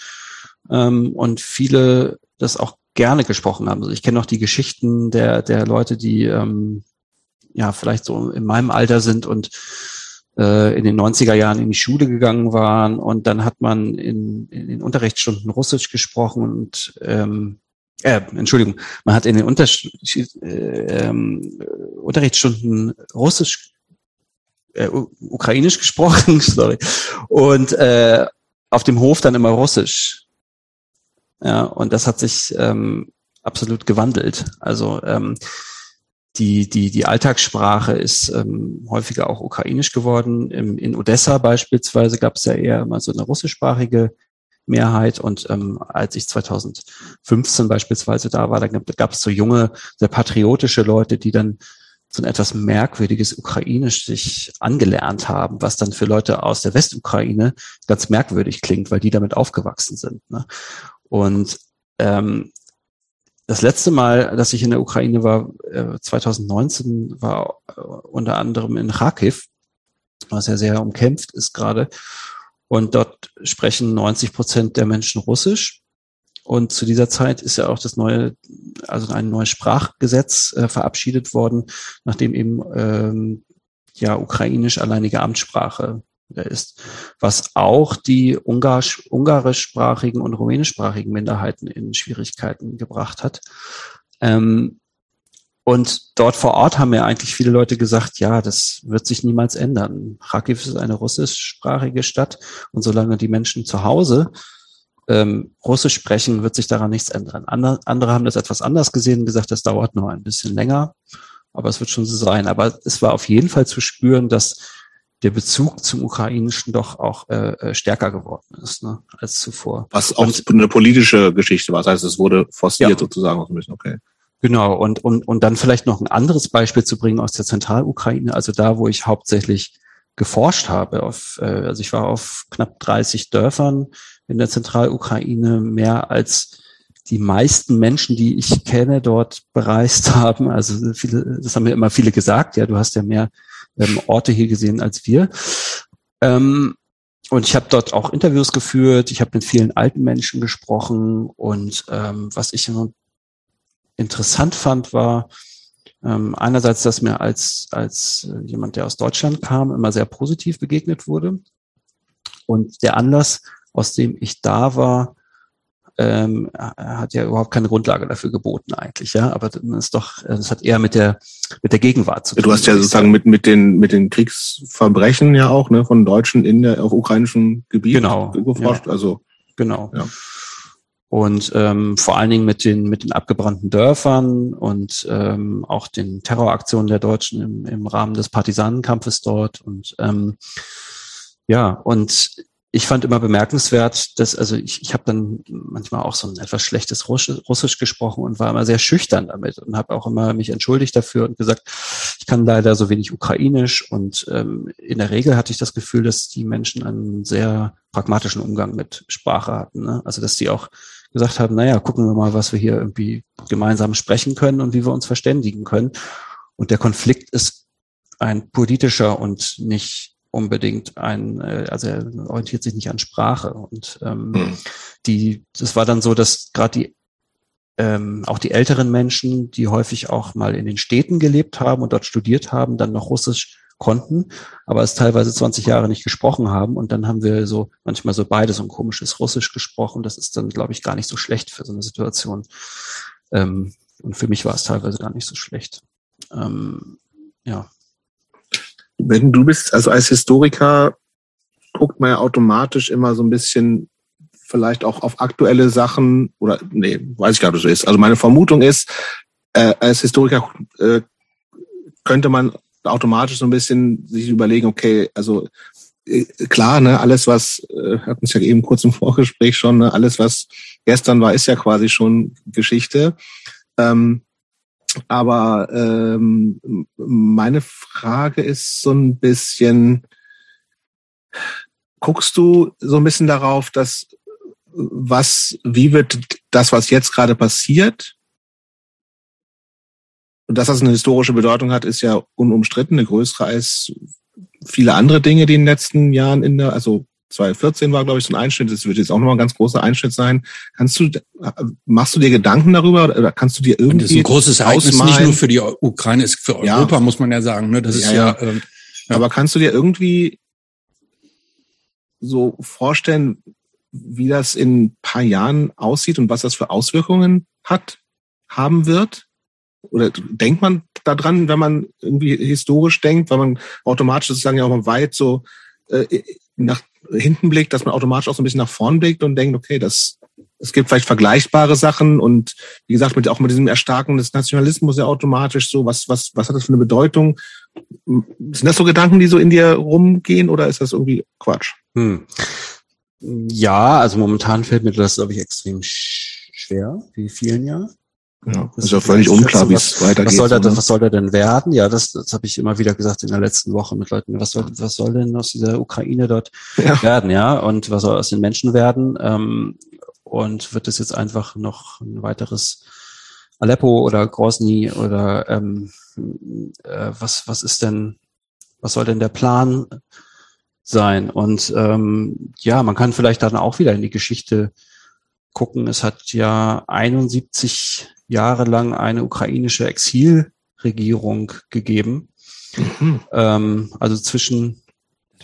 ähm, und viele das auch gerne gesprochen haben. Also ich kenne auch die Geschichten der, der Leute, die ähm, ja vielleicht so in meinem Alter sind und äh, in den 90er Jahren in die Schule gegangen waren und dann hat man in, in den Unterrichtsstunden Russisch gesprochen und ähm, äh, Entschuldigung, man hat in den Unter äh, ähm, Unterrichtsstunden Russisch, äh, Ukrainisch gesprochen, sorry, und äh, auf dem Hof dann immer Russisch. Ja, und das hat sich ähm, absolut gewandelt. Also ähm, die, die, die Alltagssprache ist ähm, häufiger auch ukrainisch geworden. Im, in Odessa beispielsweise gab es ja eher immer so eine russischsprachige Mehrheit. Und ähm, als ich 2015 beispielsweise da war, da gab es so junge, sehr patriotische Leute, die dann so ein etwas merkwürdiges Ukrainisch sich angelernt haben, was dann für Leute aus der Westukraine ganz merkwürdig klingt, weil die damit aufgewachsen sind. Ne? Und ähm, das letzte Mal, dass ich in der Ukraine war, 2019, äh, war äh, unter anderem in Kharkiv, was ja sehr umkämpft ist gerade. Und dort sprechen 90 Prozent der Menschen Russisch. Und zu dieser Zeit ist ja auch das neue, also ein neues Sprachgesetz äh, verabschiedet worden, nachdem eben ähm, ja ukrainisch alleinige Amtssprache ist, was auch die Ungarisch, ungarischsprachigen und rumänischsprachigen Minderheiten in Schwierigkeiten gebracht hat. Ähm, und dort vor Ort haben ja eigentlich viele Leute gesagt, ja, das wird sich niemals ändern. Kharkiv ist eine russischsprachige Stadt und solange die Menschen zu Hause ähm, Russisch sprechen, wird sich daran nichts ändern. Andere, andere haben das etwas anders gesehen und gesagt, das dauert noch ein bisschen länger, aber es wird schon so sein. Aber es war auf jeden Fall zu spüren, dass der Bezug zum Ukrainischen doch auch äh, äh, stärker geworden ist ne, als zuvor. Was auch und, eine politische Geschichte war. Das heißt, es wurde forciert ja. sozusagen auch ein bisschen, okay. Genau, und, und, und dann vielleicht noch ein anderes Beispiel zu bringen aus der Zentralukraine, also da, wo ich hauptsächlich geforscht habe. Auf, äh, also ich war auf knapp 30 Dörfern in der Zentralukraine, mehr als die meisten Menschen, die ich kenne, dort bereist haben. Also viele, das haben mir immer viele gesagt, ja, du hast ja mehr ähm, Orte hier gesehen als wir. Ähm, und ich habe dort auch Interviews geführt, ich habe mit vielen alten Menschen gesprochen und ähm, was ich interessant fand, war ähm, einerseits, dass mir als, als jemand, der aus Deutschland kam, immer sehr positiv begegnet wurde. Und der Anlass, aus dem ich da war, ähm, hat ja überhaupt keine Grundlage dafür geboten eigentlich, ja. Aber das ist doch, das hat eher mit der mit der Gegenwart zu tun. Du hast ja sozusagen mit mit den mit den Kriegsverbrechen ja auch ne von Deutschen in der auf ukrainischem Gebiet genau, geforscht, ja. also genau. Ja. Und ähm, vor allen Dingen mit den mit den abgebrannten Dörfern und ähm, auch den Terroraktionen der Deutschen im, im Rahmen des Partisanenkampfes dort und ähm, ja und ich fand immer bemerkenswert, dass, also ich, ich habe dann manchmal auch so ein etwas schlechtes Russisch, Russisch gesprochen und war immer sehr schüchtern damit und habe auch immer mich entschuldigt dafür und gesagt, ich kann leider so wenig Ukrainisch und ähm, in der Regel hatte ich das Gefühl, dass die Menschen einen sehr pragmatischen Umgang mit Sprache hatten. Ne? Also dass die auch gesagt haben, naja, gucken wir mal, was wir hier irgendwie gemeinsam sprechen können und wie wir uns verständigen können. Und der Konflikt ist ein politischer und nicht unbedingt ein, äh, also er orientiert sich nicht an Sprache. Und ähm, hm. die, das war dann so, dass gerade die ähm, auch die älteren Menschen, die häufig auch mal in den Städten gelebt haben und dort studiert haben, dann noch Russisch konnten, aber es teilweise 20 Jahre nicht gesprochen haben. Und dann haben wir so manchmal so beides und komisches Russisch gesprochen. Das ist dann, glaube ich, gar nicht so schlecht für so eine Situation. Ähm, und für mich war es teilweise gar nicht so schlecht. Ähm, ja, wenn du bist, also als Historiker, guckt man ja automatisch immer so ein bisschen vielleicht auch auf aktuelle Sachen oder nee, weiß ich gar nicht, so ist. Also meine Vermutung ist, äh, als Historiker äh, könnte man automatisch so ein bisschen sich überlegen, okay, also äh, klar, ne, alles was, äh, hatten es ja eben kurz im Vorgespräch schon, ne, alles was gestern war, ist ja quasi schon Geschichte. Ähm, aber ähm, meine Frage ist so ein bisschen, guckst du so ein bisschen darauf, dass was, wie wird das, was jetzt gerade passiert, und dass das eine historische Bedeutung hat, ist ja unumstritten, eine größere als viele andere Dinge, die in den letzten Jahren in der, also 2014 war, glaube ich, so ein Einschnitt. Das wird jetzt auch nochmal ein ganz großer Einschnitt sein. Kannst du, machst du dir Gedanken darüber oder kannst du dir irgendwie. Das ist ein großes Ereignis, ausmalen? nicht nur für die Ukraine, ist für Europa, ja. muss man ja sagen. Ne? Das ist ja. ja, ähm, ja. Aber kannst du dir irgendwie so vorstellen, wie das in ein paar Jahren aussieht und was das für Auswirkungen hat, haben wird? Oder denkt man daran, wenn man irgendwie historisch denkt, weil man automatisch sozusagen ja auch mal weit so äh, nach hinten blickt, dass man automatisch auch so ein bisschen nach vorn blickt und denkt, okay, das, es gibt vielleicht vergleichbare Sachen und wie gesagt, mit, auch mit diesem Erstarken des Nationalismus ja automatisch so, was, was, was hat das für eine Bedeutung? Sind das so Gedanken, die so in dir rumgehen oder ist das irgendwie Quatsch? Hm. Ja, also momentan fällt mir das, glaube ich, extrem schwer, wie vielen Jahren. Ja, das ist ja völlig unklar, wie es weitergeht. Was soll, da, was soll da denn werden? Ja, das, das habe ich immer wieder gesagt in der letzten Woche mit Leuten. Was soll, was soll denn aus dieser Ukraine dort ja. werden? Ja, und was soll aus den Menschen werden? Ähm, und wird es jetzt einfach noch ein weiteres Aleppo oder Grozny oder ähm, äh, was, was ist denn, was soll denn der Plan sein? Und ähm, ja, man kann vielleicht dann auch wieder in die Geschichte gucken. Es hat ja 71 Jahre lang eine ukrainische Exilregierung gegeben. Mhm. Ähm, also zwischen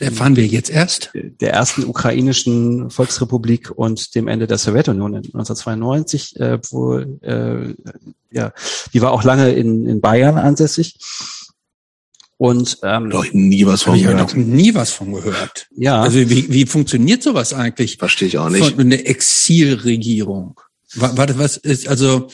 Erfahren wir jetzt erst? Der ersten ukrainischen Volksrepublik und dem Ende der Sowjetunion in 1992, äh, wo äh, ja, die war auch lange in, in Bayern ansässig. Und ähm, doch nie was von gehört. Ich noch nie was von gehört. Ja. Also wie, wie funktioniert sowas eigentlich? Verstehe ich auch nicht. Von, eine Exilregierung. War, war das was ist also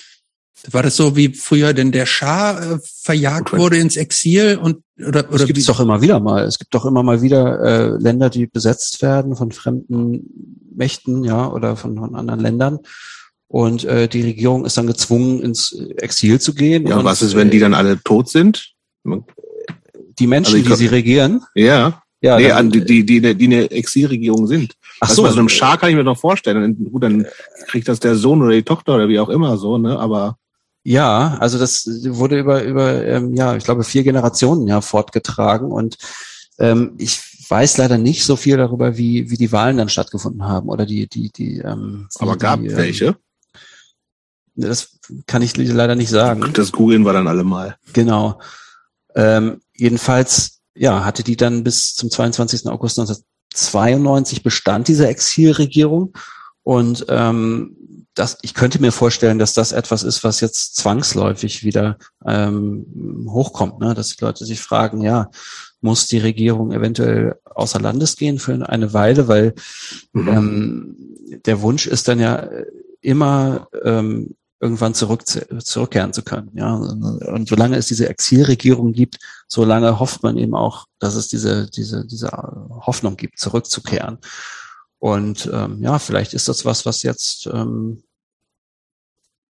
war das so wie früher denn der Schah äh, verjagt okay. wurde ins Exil und oder oder gibt es doch immer wieder mal. Es gibt doch immer mal wieder äh, Länder, die besetzt werden von fremden Mächten, ja, oder von, von anderen Ländern. Und äh, die Regierung ist dann gezwungen, ins Exil zu gehen. Ja, und was ist, wenn die dann alle tot sind? Die Menschen, also die sie regieren? Ja. Ja, nee, dann, die, die, die, die eine Exilregierung sind. Ach so. Also einem Schah kann ich mir noch vorstellen. Gut, dann kriegt das der Sohn oder die Tochter oder wie auch immer so, ne? Aber ja, also das wurde über, über ähm, ja, ich glaube, vier Generationen ja fortgetragen und ähm, ich weiß leider nicht so viel darüber, wie, wie die Wahlen dann stattgefunden haben oder die, die, die. Ähm, Aber gab die, ähm, welche? Das kann ich leider nicht sagen. Das googeln wir dann alle mal. Genau. Ähm, jedenfalls, ja, hatte die dann bis zum 22. August 1992 bestand diese Exilregierung und ähm, das, ich könnte mir vorstellen, dass das etwas ist, was jetzt zwangsläufig wieder ähm, hochkommt, ne? dass die Leute sich fragen, ja, muss die Regierung eventuell außer Landes gehen für eine Weile, weil mhm. ähm, der Wunsch ist dann ja immer ähm, irgendwann zurück, zurückkehren zu können. Ja, und solange es diese Exilregierung gibt, solange hofft man eben auch, dass es diese diese diese Hoffnung gibt, zurückzukehren. Und ähm, ja, vielleicht ist das was, was jetzt ähm,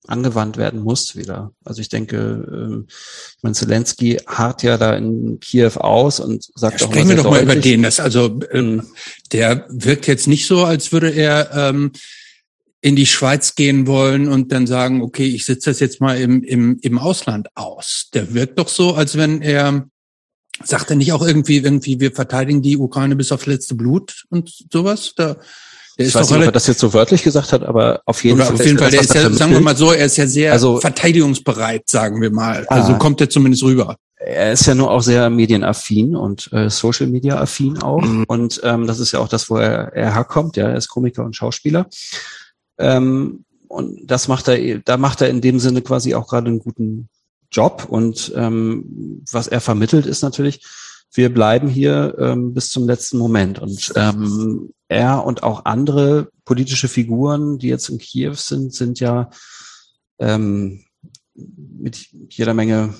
angewandt werden muss wieder. Also ich denke, ähm, ich meine, Zelensky hart ja da in Kiew aus und sagt ja, auch Sprechen wir doch deutlich. mal über den. Das, also ähm, der wirkt jetzt nicht so, als würde er ähm, in die Schweiz gehen wollen und dann sagen, okay, ich sitze das jetzt mal im, im, im Ausland aus. Der wirkt doch so, als wenn er Sagt er nicht auch irgendwie, irgendwie, wir verteidigen die Ukraine bis aufs letzte Blut und sowas? Da, der ich weiß nicht, ob er das jetzt so wörtlich gesagt hat, aber auf jeden Fall. Auf jeden Fall, der ist ja, sagen wir mal so, er ist ja sehr also, verteidigungsbereit, sagen wir mal. Ah, also kommt er zumindest rüber. Er ist ja nur auch sehr medienaffin und äh, Social Media affin auch. Mhm. Und ähm, das ist ja auch das, wo er, er herkommt. Ja, er ist Komiker und Schauspieler. Ähm, und das macht er, da macht er in dem Sinne quasi auch gerade einen guten Job und ähm, was er vermittelt ist natürlich, wir bleiben hier ähm, bis zum letzten Moment. Und ähm, er und auch andere politische Figuren, die jetzt in Kiew sind, sind ja ähm, mit jeder Menge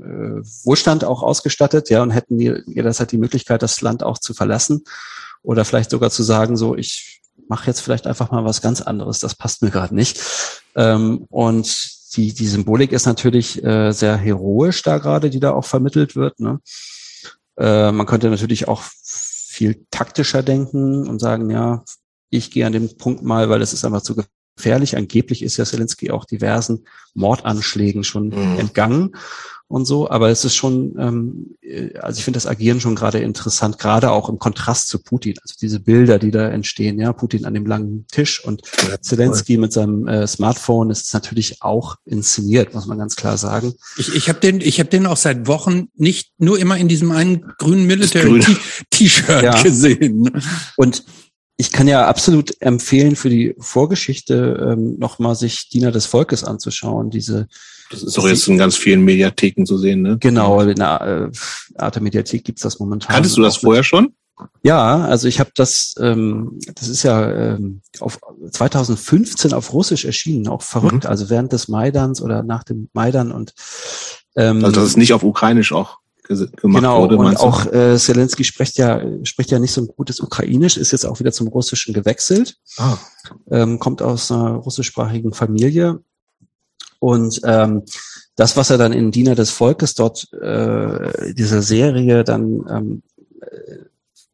äh, Wohlstand auch ausgestattet, ja, und hätten jederzeit die Möglichkeit, das Land auch zu verlassen oder vielleicht sogar zu sagen, so ich mache jetzt vielleicht einfach mal was ganz anderes, das passt mir gerade nicht. Ähm, und die, die Symbolik ist natürlich äh, sehr heroisch da gerade, die da auch vermittelt wird. Ne? Äh, man könnte natürlich auch viel taktischer denken und sagen, ja, ich gehe an dem Punkt mal, weil es ist einfach zu gefährlich. Angeblich ist ja Zelensky auch diversen Mordanschlägen schon mhm. entgangen. Und so. Aber es ist schon, ähm, äh, also ich finde das Agieren schon gerade interessant, gerade auch im Kontrast zu Putin. Also diese Bilder, die da entstehen, ja, Putin an dem langen Tisch und ja, Zelensky mit seinem äh, Smartphone, ist natürlich auch inszeniert, muss man ganz klar sagen. Ich, ich habe den, ich habe den auch seit Wochen nicht nur immer in diesem einen grünen Military-T-Shirt ja. gesehen. Und ich kann ja absolut empfehlen, für die Vorgeschichte ähm, nochmal sich Diener des Volkes anzuschauen. Diese das ist auch jetzt in ganz vielen Mediatheken zu sehen, ne? Genau, in der äh, Arte Mediathek gibt's das momentan. Kanntest du das vorher schon? Ja, also ich habe das, ähm, das ist ja ähm, auf 2015 auf Russisch erschienen, auch verrückt, mhm. also während des Maidans oder nach dem Maidan und ähm, also das ist nicht auf Ukrainisch auch gemacht genau, wurde. Und auch äh, Zelensky spricht ja, spricht ja nicht so ein gutes Ukrainisch, ist jetzt auch wieder zum Russischen gewechselt, ah. ähm, kommt aus einer russischsprachigen Familie. Und ähm, das, was er dann in Diener des Volkes dort, äh, dieser Serie dann ähm,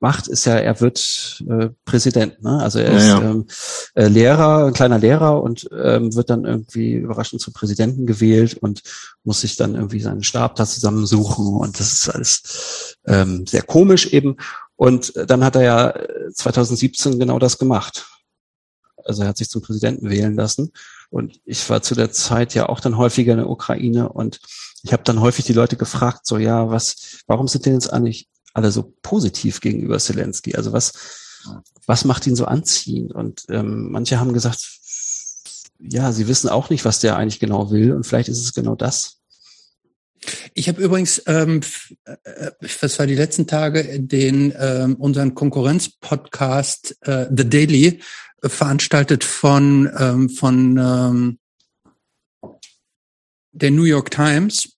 macht, ist ja, er wird äh, Präsident. Ne? Also er ist ja, ja. Ähm, äh, Lehrer, ein kleiner Lehrer und ähm, wird dann irgendwie überraschend zum Präsidenten gewählt und muss sich dann irgendwie seinen Stab da zusammensuchen und das ist alles ähm, sehr komisch eben. Und dann hat er ja 2017 genau das gemacht. Also er hat sich zum Präsidenten wählen lassen. Und ich war zu der Zeit ja auch dann häufiger in der Ukraine und ich habe dann häufig die Leute gefragt, so ja, was, warum sind denn jetzt eigentlich alle so positiv gegenüber Zelensky? Also was, was macht ihn so anziehend? Und ähm, manche haben gesagt, ja, sie wissen auch nicht, was der eigentlich genau will und vielleicht ist es genau das. Ich habe übrigens, ähm, äh, was war die letzten Tage, den ähm, unseren Konkurrenz-Podcast äh, The Daily äh, veranstaltet von ähm, von ähm, der New York Times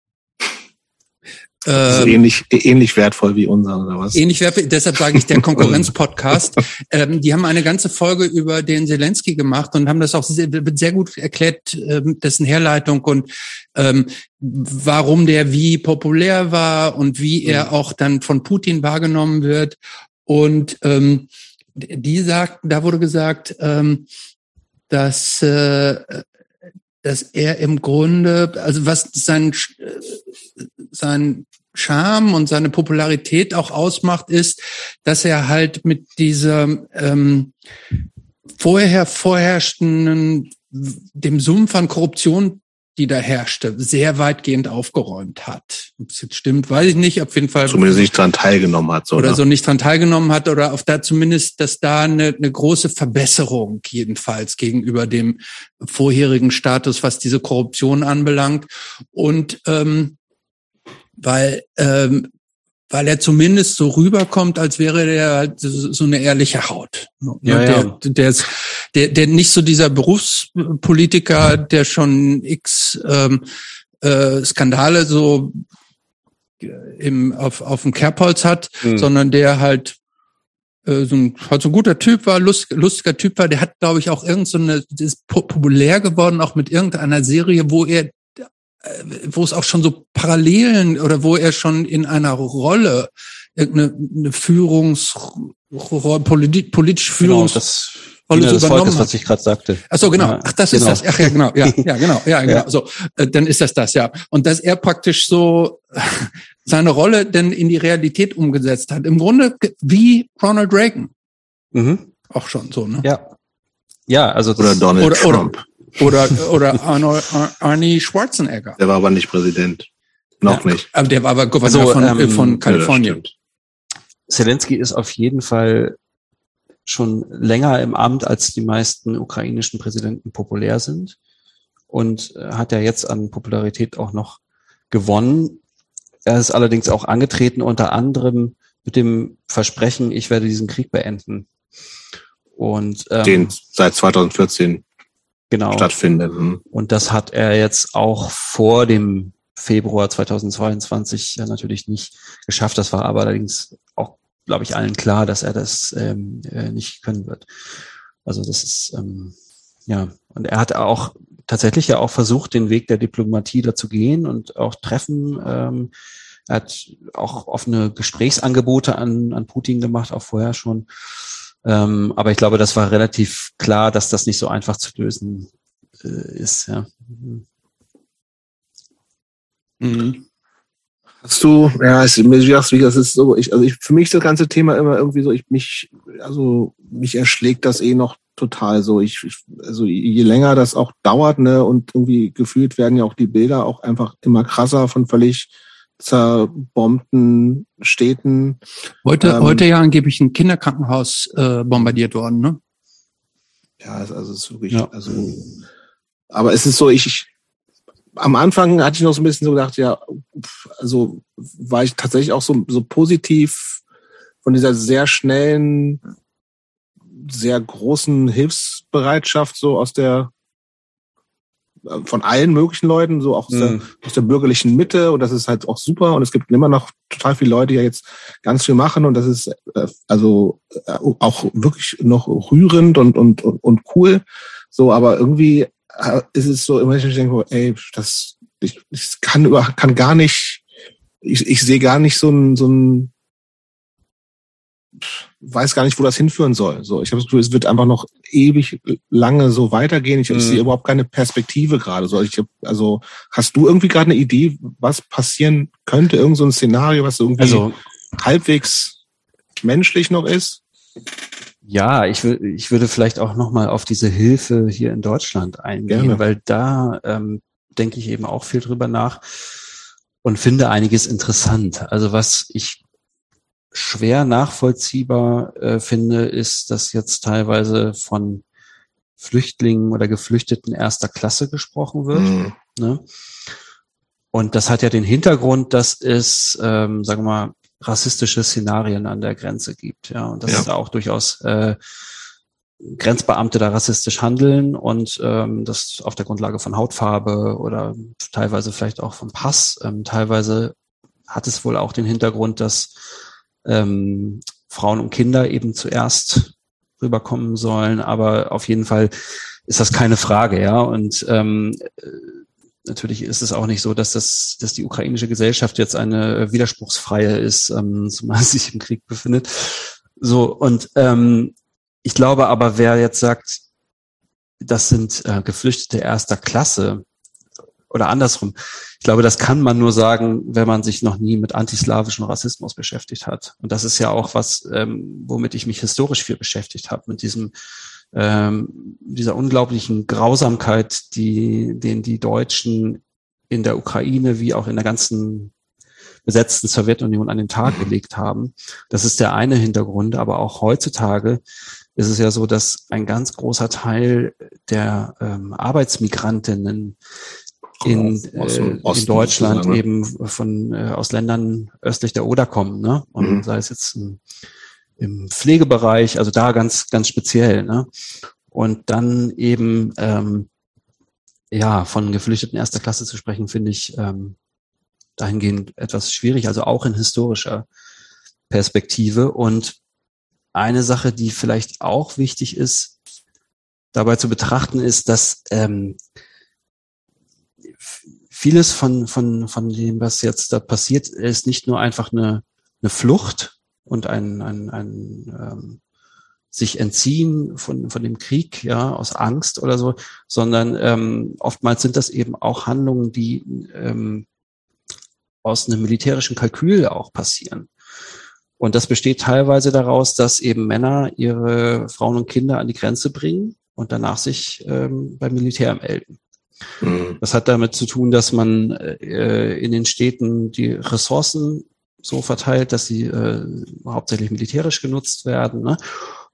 also ähnlich, ähnlich wertvoll wie unser, oder was? Ähnlich wertvoll, deshalb sage ich der Konkurrenz-Podcast. ähm, die haben eine ganze Folge über den Zelensky gemacht und haben das auch sehr, sehr gut erklärt, ähm, dessen Herleitung und ähm, warum der wie populär war und wie er mhm. auch dann von Putin wahrgenommen wird. Und ähm, die sagt, da wurde gesagt, ähm, dass äh, dass er im Grunde, also was sein, sein Charme und seine Popularität auch ausmacht, ist, dass er halt mit dieser ähm, vorher vorherrschenden, dem Sumpf an Korruption die da herrschte, sehr weitgehend aufgeräumt hat. Ob es jetzt stimmt, weiß ich nicht. Auf jeden Fall. Zumindest nicht dran teilgenommen hat. So, oder, oder so nicht dran teilgenommen hat oder auf da zumindest, dass da eine, eine große Verbesserung jedenfalls gegenüber dem vorherigen Status, was diese Korruption anbelangt. Und ähm, weil ähm, weil er zumindest so rüberkommt, als wäre der halt so eine ehrliche Haut. Ja, der, ja. Der, ist, der, der nicht so dieser Berufspolitiker, der schon x ähm, äh, Skandale so im, auf, auf dem Kerbholz hat, mhm. sondern der halt äh, so ein, halt so ein guter Typ war, lust, lustiger Typ war, der hat, glaube ich, auch irgend so eine, ist populär geworden, auch mit irgendeiner Serie, wo er äh, wo es auch schon so Parallelen oder wo er schon in einer Rolle irgendeine eine Führungsrolle, politi politische Führungs genau, das Rolle des übernommen Volkes, was ich gerade sagte. Ach so, genau. Ach, das genau. ist das. Ach ja, genau. Ja, ja, genau. Ja, genau. Ja. So, äh, dann ist das das, ja. Und dass er praktisch so seine Rolle denn in die Realität umgesetzt hat. Im Grunde wie Ronald Reagan. Mhm. Auch schon so, ne? Ja. Ja, also oder Donald oder, Trump. Oder, oder, oder Arno, Arnie Schwarzenegger. Der war aber nicht Präsident. Noch ja, nicht. Aber der war aber Gouverneur also, von, ähm, von Kalifornien. Ja, Zelensky ist auf jeden Fall schon länger im Amt, als die meisten ukrainischen Präsidenten populär sind. Und äh, hat ja jetzt an Popularität auch noch gewonnen. Er ist allerdings auch angetreten, unter anderem mit dem Versprechen, ich werde diesen Krieg beenden. Und ähm, den seit 2014 genau. stattfindet. Hm. Und das hat er jetzt auch vor dem Februar 2022 ja natürlich nicht geschafft. Das war aber allerdings auch, glaube ich, allen klar, dass er das ähm, äh, nicht können wird. Also das ist ähm, ja und er hat auch tatsächlich ja auch versucht, den Weg der Diplomatie da zu gehen und auch Treffen. Ähm, er hat auch offene Gesprächsangebote an, an Putin gemacht, auch vorher schon. Ähm, aber ich glaube, das war relativ klar, dass das nicht so einfach zu lösen äh, ist. Ja. Mhm. Hast du, ja, es, wie das ist so, ich, also ich, für mich ist das ganze Thema immer irgendwie so, ich mich, also mich erschlägt das eh noch total so. Ich, ich also je länger das auch dauert, ne, und irgendwie gefühlt werden ja auch die Bilder auch einfach immer krasser von völlig zerbombten Städten. Heute, ähm, heute ja angeblich ein Kinderkrankenhaus äh, bombardiert worden, ne? Ja, also es ist wirklich, ja. also, aber es ist so, ich, ich am Anfang hatte ich noch so ein bisschen so gedacht, ja, also war ich tatsächlich auch so, so positiv von dieser sehr schnellen, sehr großen Hilfsbereitschaft so aus der von allen möglichen Leuten, so auch aus, mhm. der, aus der bürgerlichen Mitte. Und das ist halt auch super. Und es gibt immer noch total viele Leute, die ja jetzt ganz viel machen. Und das ist äh, also äh, auch wirklich noch rührend und, und, und cool, so, aber irgendwie äh, ist es so, immer ich denke, ey, das, ich, ich kann über, kann gar nicht, ich, ich sehe gar nicht so ein, so ein, weiß gar nicht, wo das hinführen soll. So, ich habe das Gefühl, es wird einfach noch ewig lange so weitergehen. Ich, mhm. ich sehe überhaupt keine Perspektive gerade. So, ich hab, also hast du irgendwie gerade eine Idee, was passieren könnte? Irgend so ein Szenario, was irgendwie also, halbwegs menschlich noch ist? Ja, ich, ich würde vielleicht auch nochmal auf diese Hilfe hier in Deutschland eingehen, Gerne. weil da ähm, denke ich eben auch viel drüber nach und finde einiges interessant. Also was ich schwer nachvollziehbar äh, finde, ist, dass jetzt teilweise von Flüchtlingen oder Geflüchteten erster Klasse gesprochen wird. Mhm. Ne? Und das hat ja den Hintergrund, dass es, ähm, sagen wir mal, rassistische Szenarien an der Grenze gibt. Ja, und das ja. ist auch durchaus äh, Grenzbeamte da rassistisch handeln und ähm, das auf der Grundlage von Hautfarbe oder teilweise vielleicht auch vom Pass. Ähm, teilweise hat es wohl auch den Hintergrund, dass ähm, Frauen und Kinder eben zuerst rüberkommen sollen. Aber auf jeden Fall ist das keine Frage, ja. Und ähm, natürlich ist es auch nicht so, dass das, dass die ukrainische Gesellschaft jetzt eine widerspruchsfreie ist, ähm, zumal sie sich im Krieg befindet. So und ähm, ich glaube aber, wer jetzt sagt, das sind äh, Geflüchtete erster Klasse oder andersrum. Ich glaube, das kann man nur sagen, wenn man sich noch nie mit antislawischem Rassismus beschäftigt hat. Und das ist ja auch was, ähm, womit ich mich historisch viel beschäftigt habe, mit diesem ähm, dieser unglaublichen Grausamkeit, die, den die Deutschen in der Ukraine wie auch in der ganzen besetzten Sowjetunion an den Tag mhm. gelegt haben. Das ist der eine Hintergrund, aber auch heutzutage ist es ja so, dass ein ganz großer Teil der ähm, Arbeitsmigrantinnen in, äh, in Deutschland ne? eben von äh, aus Ländern östlich der Oder kommen, ne? Und mhm. sei es jetzt ein im Pflegebereich, also da ganz, ganz speziell. Ne? Und dann eben ähm, ja von Geflüchteten erster Klasse zu sprechen, finde ich ähm, dahingehend etwas schwierig, also auch in historischer Perspektive. Und eine Sache, die vielleicht auch wichtig ist, dabei zu betrachten, ist, dass ähm, vieles von, von, von dem, was jetzt da passiert, ist nicht nur einfach eine, eine Flucht, und ein, ein, ein ähm, sich entziehen von, von dem Krieg, ja, aus Angst oder so, sondern ähm, oftmals sind das eben auch Handlungen, die ähm, aus einem militärischen Kalkül auch passieren. Und das besteht teilweise daraus, dass eben Männer ihre Frauen und Kinder an die Grenze bringen und danach sich ähm, beim Militär melden. Mhm. Das hat damit zu tun, dass man äh, in den Städten die Ressourcen so verteilt, dass sie äh, hauptsächlich militärisch genutzt werden. Ne?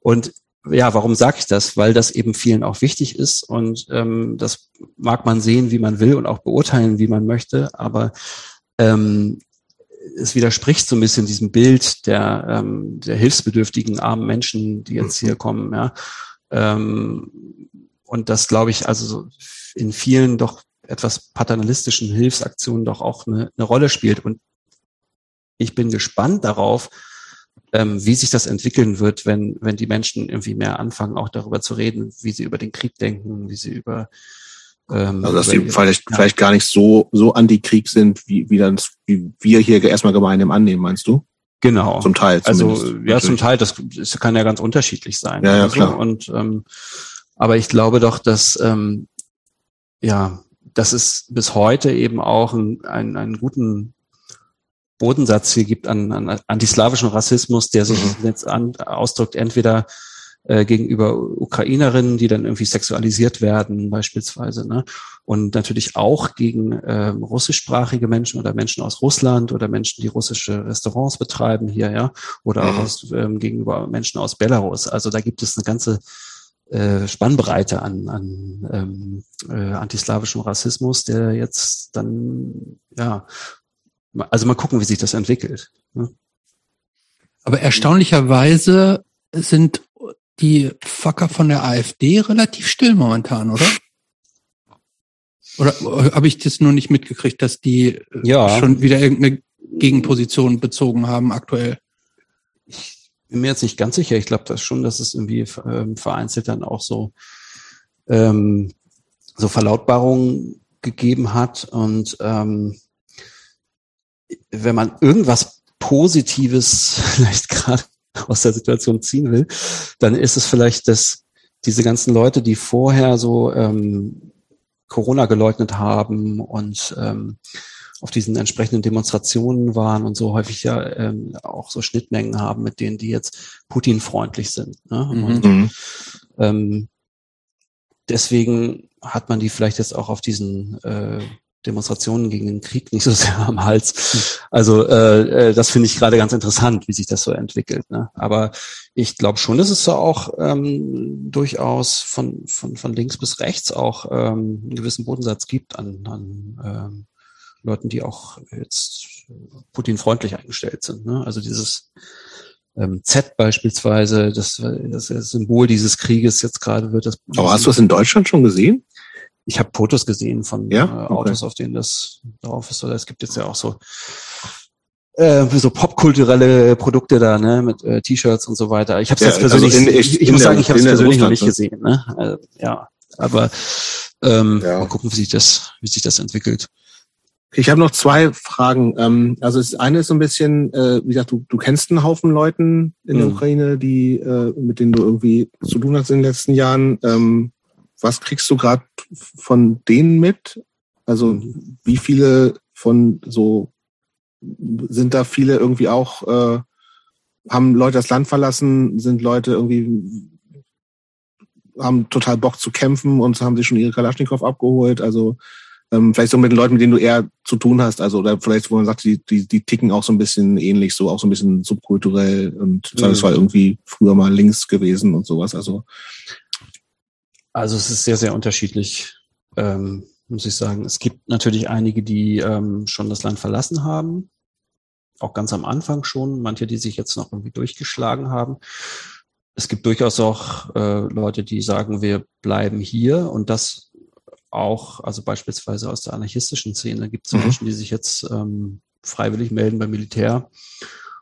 Und ja, warum sage ich das? Weil das eben vielen auch wichtig ist und ähm, das mag man sehen, wie man will und auch beurteilen, wie man möchte, aber ähm, es widerspricht so ein bisschen diesem Bild der, ähm, der hilfsbedürftigen armen Menschen, die jetzt hier kommen. Ja. Ähm, und das glaube ich also in vielen doch etwas paternalistischen Hilfsaktionen doch auch eine, eine Rolle spielt. Und ich bin gespannt darauf, ähm, wie sich das entwickeln wird, wenn, wenn die Menschen irgendwie mehr anfangen, auch darüber zu reden, wie sie über den Krieg denken, wie sie über ähm, also dass sie vielleicht, ja. vielleicht gar nicht so, so anti-Krieg sind, wie, wie, dann, wie wir hier erstmal gemeinsam annehmen, meinst du? Genau. Zum Teil zumindest. Also ja, zum Teil, das, das kann ja ganz unterschiedlich sein. Ja, ja also, klar. Und ähm, aber ich glaube doch, dass ähm, ja, dass es bis heute eben auch ein, ein, einen guten Bodensatz hier gibt an, an antislawischen Rassismus, der sich mhm. jetzt an, ausdrückt, entweder äh, gegenüber Ukrainerinnen, die dann irgendwie sexualisiert werden, beispielsweise, ne? Und natürlich auch gegen äh, russischsprachige Menschen oder Menschen aus Russland oder Menschen, die russische Restaurants betreiben hier, ja, oder auch mhm. aus, ähm, gegenüber Menschen aus Belarus. Also da gibt es eine ganze äh, Spannbreite an, an ähm, äh, antislawischem Rassismus, der jetzt dann, ja, also mal gucken, wie sich das entwickelt. Ne? Aber erstaunlicherweise sind die Fucker von der AfD relativ still momentan, oder? Oder habe ich das nur nicht mitgekriegt, dass die äh, ja. schon wieder irgendeine Gegenposition bezogen haben aktuell? Ich bin mir jetzt nicht ganz sicher. Ich glaube das schon, dass es irgendwie ähm, vereinzelt dann auch so, ähm, so Verlautbarungen gegeben hat. Und ähm, wenn man irgendwas Positives vielleicht gerade aus der Situation ziehen will, dann ist es vielleicht, dass diese ganzen Leute, die vorher so ähm, Corona geleugnet haben und ähm, auf diesen entsprechenden Demonstrationen waren und so häufig ja ähm, auch so Schnittmengen haben mit denen, die jetzt Putin-freundlich sind. Ne? Mhm. Und, mhm. ähm, deswegen hat man die vielleicht jetzt auch auf diesen äh, Demonstrationen gegen den Krieg nicht so sehr am Hals. Also äh, äh, das finde ich gerade ganz interessant, wie sich das so entwickelt. Ne? Aber ich glaube schon, dass es so auch ähm, durchaus von, von, von links bis rechts auch ähm, einen gewissen Bodensatz gibt an, an ähm, Leuten, die auch jetzt Putin-freundlich eingestellt sind. Ne? Also dieses ähm, Z beispielsweise, das, das, das Symbol dieses Krieges jetzt gerade wird das. Aber hast du das in Deutschland schon gesehen? ich habe Fotos gesehen von ja? äh, Autos, okay. auf denen das drauf ist. Oder es gibt jetzt ja auch so äh, so popkulturelle Produkte da, ne, mit äh, T-Shirts und so weiter. Ich habe es ja, jetzt also persönlich, also in, ich, ich muss der, sagen, ich habe es persönlich noch nicht gesehen. Ne? Also, ja, aber ähm, ja. mal gucken, wie sich das, wie sich das entwickelt. Ich habe noch zwei Fragen. Ähm, also das eine ist so ein bisschen, äh, wie gesagt, du, du kennst einen Haufen Leuten in der mhm. Ukraine, die äh, mit denen du irgendwie zu tun hast in den letzten Jahren. Ähm, was kriegst du gerade von denen mit? Also mhm. wie viele von so sind da viele irgendwie auch äh, haben Leute das Land verlassen, sind Leute irgendwie haben total Bock zu kämpfen und haben sich schon ihre Kalaschnikow abgeholt. Also ähm, vielleicht so mit den Leuten, mit denen du eher zu tun hast, also oder vielleicht, wo man sagt, die, die, die ticken auch so ein bisschen ähnlich, so auch so ein bisschen subkulturell und mhm. das war irgendwie früher mal links gewesen und sowas. Also also es ist sehr, sehr unterschiedlich, ähm, muss ich sagen. Es gibt natürlich einige, die ähm, schon das Land verlassen haben, auch ganz am Anfang schon, manche, die sich jetzt noch irgendwie durchgeschlagen haben. Es gibt durchaus auch äh, Leute, die sagen, wir bleiben hier und das auch, also beispielsweise aus der anarchistischen Szene gibt es mhm. Menschen, die sich jetzt ähm, freiwillig melden beim Militär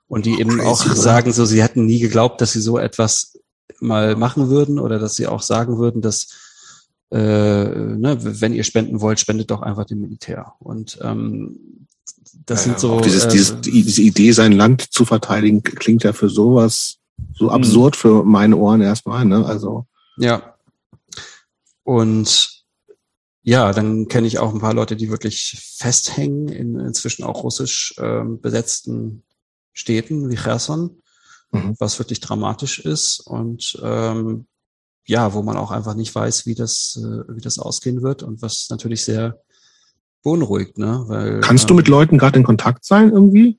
und die eben crazy, auch sagen, so sie hätten nie geglaubt, dass sie so etwas mal machen würden oder dass sie auch sagen würden, dass äh, ne, wenn ihr spenden wollt, spendet doch einfach dem Militär. Und ähm, das ja, sind so. Dieses, äh, dieses, diese Idee, sein Land zu verteidigen, klingt ja für sowas so mhm. absurd für meine Ohren erstmal, ne? Also. Ja. Und ja, dann kenne ich auch ein paar Leute, die wirklich festhängen in inzwischen auch russisch ähm, besetzten Städten wie Cherson mhm. was wirklich dramatisch ist und ähm, ja, wo man auch einfach nicht weiß, wie das, äh, wie das ausgehen wird und was natürlich sehr beunruhigt, ne? Weil, Kannst ähm, du mit Leuten gerade in Kontakt sein irgendwie?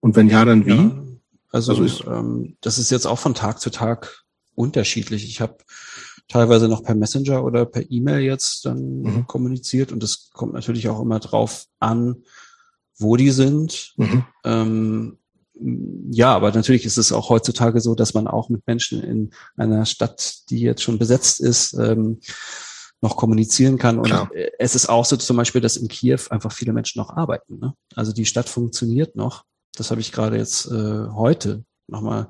Und wenn ja, dann wie? Ja, also, also ist, ähm, das ist jetzt auch von Tag zu Tag unterschiedlich. Ich habe teilweise noch per Messenger oder per E-Mail jetzt dann mhm. kommuniziert und es kommt natürlich auch immer drauf an, wo die sind. Mhm. Ähm, ja, aber natürlich ist es auch heutzutage so, dass man auch mit Menschen in einer Stadt, die jetzt schon besetzt ist, ähm, noch kommunizieren kann. Und Klar. es ist auch so zum Beispiel, dass in Kiew einfach viele Menschen noch arbeiten. Ne? Also die Stadt funktioniert noch. Das habe ich gerade jetzt äh, heute nochmal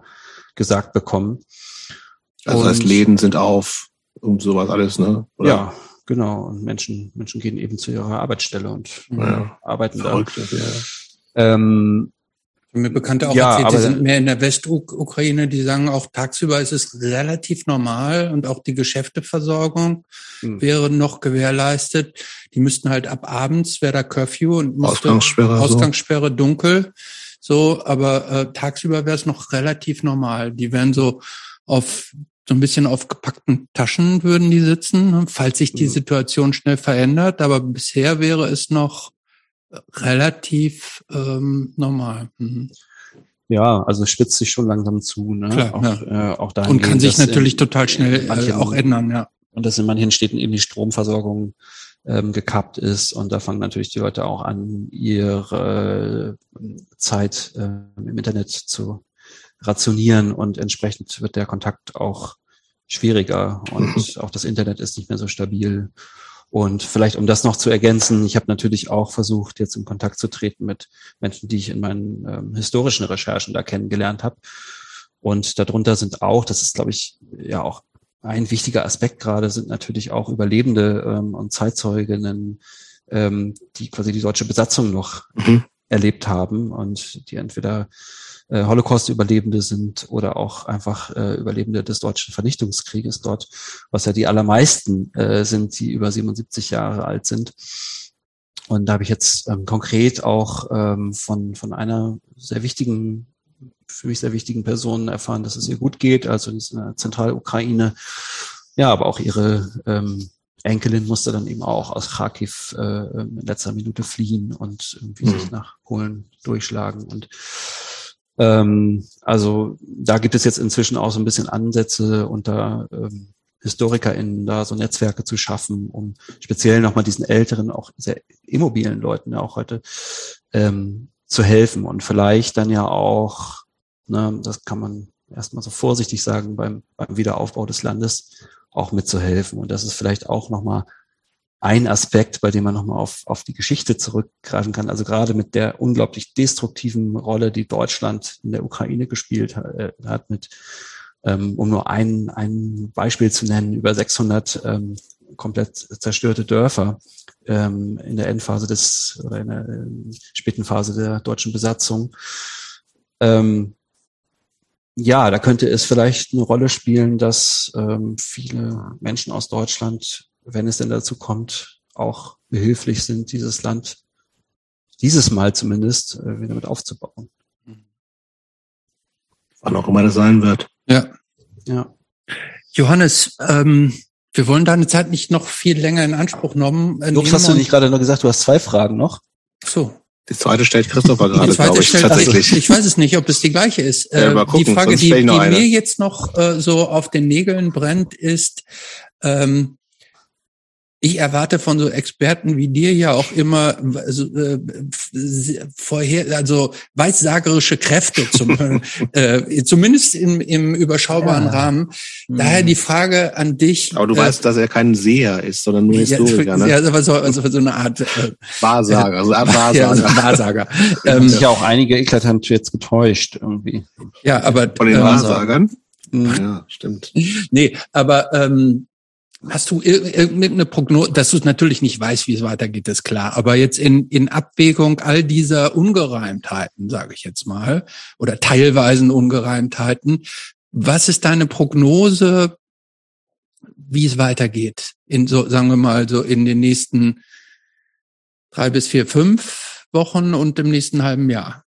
gesagt bekommen. Also das heißt, Läden sind auf und sowas alles, ne? Oder? Ja, genau. Und Menschen, Menschen gehen eben zu ihrer Arbeitsstelle und ja. arbeiten Verrückt, da. Ja. Ähm, mir Bekannte auch ja, erzählt, die sind mehr in der Westukraine, die sagen auch tagsüber ist es relativ normal und auch die Geschäfteversorgung hm. wäre noch gewährleistet. Die müssten halt ab abends, wäre da Curfew und musste Ausgangssperre, Ausgangssperre so. dunkel. so, aber äh, tagsüber wäre es noch relativ normal. Die wären so auf so ein bisschen auf gepackten Taschen würden die sitzen, ne, falls sich die mhm. Situation schnell verändert. Aber bisher wäre es noch relativ ähm, normal. Mhm. Ja, also spitzt sich schon langsam zu. Ne? Klar, auch, ja. äh, auch Und kann sich natürlich in, total schnell manchen, äh, auch ändern, ja. Und dass in manchen Städten eben die Stromversorgung ähm, gekappt ist und da fangen natürlich die Leute auch an, ihre äh, Zeit äh, im Internet zu rationieren und entsprechend wird der Kontakt auch schwieriger und auch das Internet ist nicht mehr so stabil. Und vielleicht, um das noch zu ergänzen, ich habe natürlich auch versucht, jetzt in Kontakt zu treten mit Menschen, die ich in meinen ähm, historischen Recherchen da kennengelernt habe. Und darunter sind auch, das ist, glaube ich, ja auch ein wichtiger Aspekt gerade, sind natürlich auch Überlebende ähm, und Zeitzeuginnen, ähm, die quasi die deutsche Besatzung noch mhm. erlebt haben und die entweder äh, Holocaust-Überlebende sind oder auch einfach äh, Überlebende des deutschen Vernichtungskrieges dort, was ja die allermeisten äh, sind, die über 77 Jahre alt sind. Und da habe ich jetzt ähm, konkret auch ähm, von, von einer sehr wichtigen, für mich sehr wichtigen Person erfahren, dass es ihr gut geht, also in der Zentralukraine. Ja, aber auch ihre ähm, Enkelin musste dann eben auch aus Kharkiv äh, in letzter Minute fliehen und irgendwie mhm. sich nach Polen durchschlagen. Und ähm, also da gibt es jetzt inzwischen auch so ein bisschen Ansätze unter ähm, HistorikerInnen da so Netzwerke zu schaffen, um speziell nochmal diesen älteren, auch sehr immobilen Leuten ja auch heute ähm, zu helfen und vielleicht dann ja auch, ne, das kann man erstmal so vorsichtig sagen, beim, beim Wiederaufbau des Landes auch mitzuhelfen. Und das ist vielleicht auch nochmal ein Aspekt, bei dem man nochmal auf, auf die Geschichte zurückgreifen kann. Also gerade mit der unglaublich destruktiven Rolle, die Deutschland in der Ukraine gespielt hat, äh, hat mit, ähm, um nur ein, ein Beispiel zu nennen, über 600 ähm, komplett zerstörte Dörfer ähm, in der Endphase des oder in der äh, späten Phase der deutschen Besatzung. Ja, da könnte es vielleicht eine Rolle spielen, dass ähm, viele Menschen aus Deutschland wenn es denn dazu kommt, auch behilflich sind, dieses Land dieses Mal zumindest äh, wieder mit aufzubauen. Wann auch immer das sein wird. Ja. Ja. Johannes, ähm, wir wollen deine Zeit nicht noch viel länger in Anspruch nehmen. Äh, Jobs, hast du nicht gerade noch gesagt, du hast zwei Fragen noch? So. Die zweite stellt Christopher gerade, glaube ich, stellt, tatsächlich. Also, ich weiß es nicht, ob es die gleiche ist. Ja, äh, gucken, die Frage, die, die mir jetzt noch äh, so auf den Nägeln brennt, ist, ähm, ich erwarte von so Experten wie dir ja auch immer also, äh, vorher, also weissagerische Kräfte, zum, äh, zumindest im, im überschaubaren ja. Rahmen. Daher die Frage an dich. Aber du äh, weißt, dass er kein Seher ist, sondern nur Historiker, ne? Ja, aber so, also so eine Art äh, Wahrsager, also Art Wahrsager. Ja, also Wahrsager. ähm, sich ja auch einige eklatant jetzt getäuscht irgendwie. Ja, aber von den ähm, Wahrsagern. Ja, stimmt. Nee, aber ähm, Hast du irgendeine Prognose, dass du es natürlich nicht weißt, wie es weitergeht, ist klar. Aber jetzt in, in Abwägung all dieser Ungereimtheiten, sage ich jetzt mal, oder teilweisen Ungereimtheiten, was ist deine Prognose, wie es weitergeht? In so, sagen wir mal, so in den nächsten drei bis vier, fünf Wochen und im nächsten halben Jahr?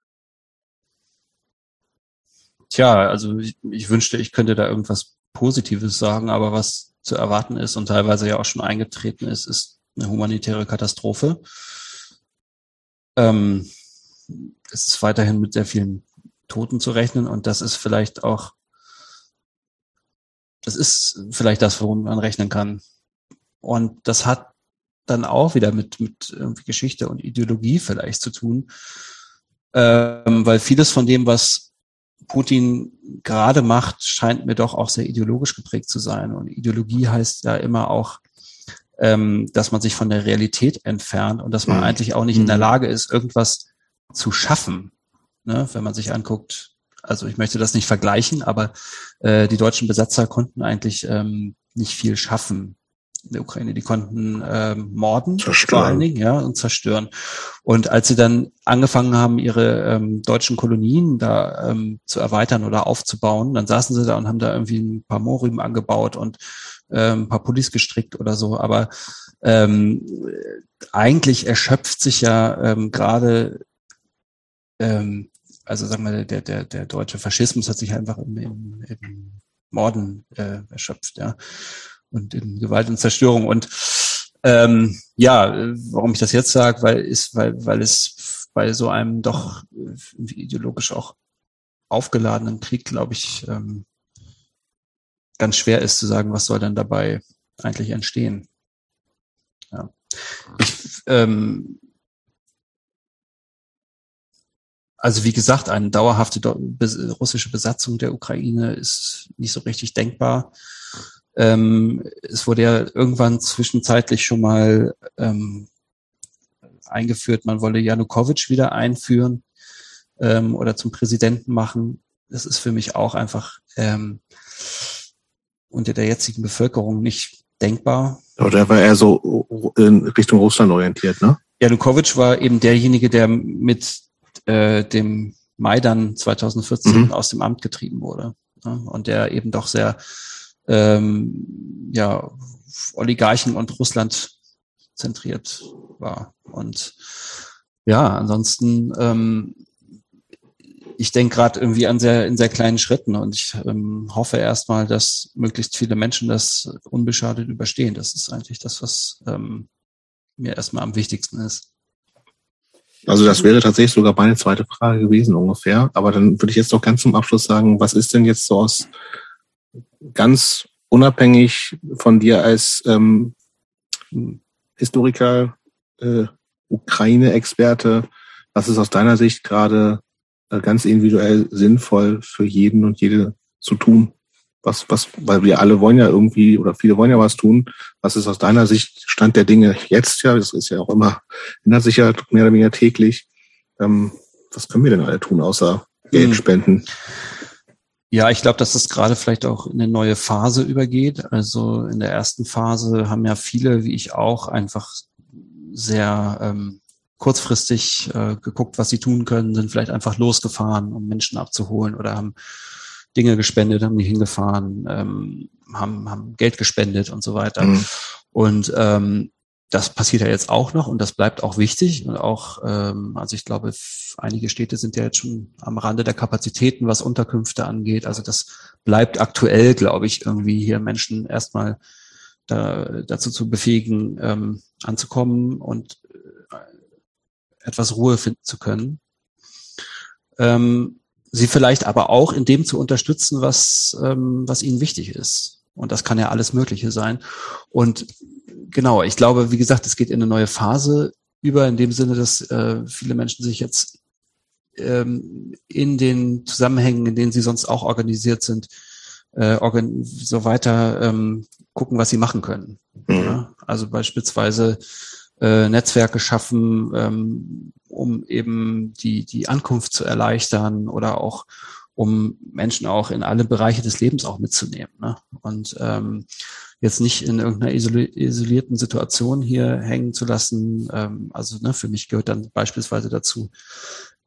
Tja, also ich, ich wünschte, ich könnte da irgendwas Positives sagen, aber was zu erwarten ist und teilweise ja auch schon eingetreten ist, ist eine humanitäre Katastrophe. Ähm, es ist weiterhin mit sehr vielen Toten zu rechnen und das ist vielleicht auch, das ist vielleicht das, worum man rechnen kann. Und das hat dann auch wieder mit, mit irgendwie Geschichte und Ideologie vielleicht zu tun, ähm, weil vieles von dem, was Putin gerade macht, scheint mir doch auch sehr ideologisch geprägt zu sein. Und Ideologie heißt ja immer auch, ähm, dass man sich von der Realität entfernt und dass man mhm. eigentlich auch nicht in der mhm. Lage ist, irgendwas zu schaffen. Ne? Wenn man sich anguckt, also ich möchte das nicht vergleichen, aber äh, die deutschen Besatzer konnten eigentlich ähm, nicht viel schaffen in der Ukraine. Die konnten ähm, morden, zerstören. vor allen Dingen, ja, und zerstören. Und als sie dann angefangen haben, ihre ähm, deutschen Kolonien da ähm, zu erweitern oder aufzubauen, dann saßen sie da und haben da irgendwie ein paar Mohrrüben angebaut und ähm, ein paar Pullis gestrickt oder so. Aber ähm, eigentlich erschöpft sich ja ähm, gerade ähm, also sagen wir, der, der, der deutsche Faschismus hat sich einfach im, im, im Morden äh, erschöpft, ja. Und in Gewalt und Zerstörung. Und ähm, ja, warum ich das jetzt sage, weil ist, weil, weil es bei so einem doch ideologisch auch aufgeladenen Krieg, glaube ich, ähm, ganz schwer ist zu sagen, was soll dann dabei eigentlich entstehen. Ja. Ich, ähm, also wie gesagt, eine dauerhafte russische Besatzung der Ukraine ist nicht so richtig denkbar. Ähm, es wurde ja irgendwann zwischenzeitlich schon mal ähm, eingeführt, man wolle Janukowitsch wieder einführen ähm, oder zum Präsidenten machen. Das ist für mich auch einfach ähm, unter der jetzigen Bevölkerung nicht denkbar. Oder war eher so in Richtung Russland orientiert, ne? Janukowitsch war eben derjenige, der mit äh, dem Maidan 2014 mhm. aus dem Amt getrieben wurde. Ne? Und der eben doch sehr ähm, ja, Oligarchen und Russland zentriert war. Und ja, ansonsten, ähm, ich denke gerade irgendwie an sehr, in sehr kleinen Schritten und ich ähm, hoffe erstmal, dass möglichst viele Menschen das unbeschadet überstehen. Das ist eigentlich das, was ähm, mir erstmal am wichtigsten ist. Also das wäre tatsächlich sogar meine zweite Frage gewesen ungefähr. Aber dann würde ich jetzt noch ganz zum Abschluss sagen, was ist denn jetzt so aus ganz unabhängig von dir als ähm, Historiker, äh, Ukraine-Experte, was ist aus deiner Sicht gerade äh, ganz individuell sinnvoll für jeden und jede zu tun? Was, was, weil wir alle wollen ja irgendwie oder viele wollen ja was tun. Was ist aus deiner Sicht Stand der Dinge jetzt ja? Das ist ja auch immer, ändert sich ja mehr oder weniger täglich. Ähm, was können wir denn alle tun, außer Geld hm. Ja, ich glaube, dass es gerade vielleicht auch in eine neue Phase übergeht. Also in der ersten Phase haben ja viele, wie ich auch, einfach sehr ähm, kurzfristig äh, geguckt, was sie tun können, sind vielleicht einfach losgefahren, um Menschen abzuholen oder haben Dinge gespendet, haben die hingefahren, ähm, haben, haben Geld gespendet und so weiter. Mhm. Und ähm, das passiert ja jetzt auch noch und das bleibt auch wichtig. Und auch, ähm, also ich glaube, einige Städte sind ja jetzt schon am Rande der Kapazitäten, was Unterkünfte angeht. Also das bleibt aktuell, glaube ich, irgendwie hier Menschen erstmal da, dazu zu befähigen, ähm, anzukommen und äh, etwas Ruhe finden zu können. Ähm, sie vielleicht aber auch in dem zu unterstützen, was, ähm, was ihnen wichtig ist. Und das kann ja alles Mögliche sein. Und genau, ich glaube, wie gesagt, es geht in eine neue Phase über, in dem Sinne, dass äh, viele Menschen sich jetzt ähm, in den Zusammenhängen, in denen sie sonst auch organisiert sind, äh, organ so weiter ähm, gucken, was sie machen können. Mhm. Also beispielsweise äh, Netzwerke schaffen, ähm, um eben die, die Ankunft zu erleichtern oder auch um Menschen auch in alle Bereiche des Lebens auch mitzunehmen. Ne? Und ähm, jetzt nicht in irgendeiner isolierten Situation hier hängen zu lassen. Ähm, also ne, für mich gehört dann beispielsweise dazu,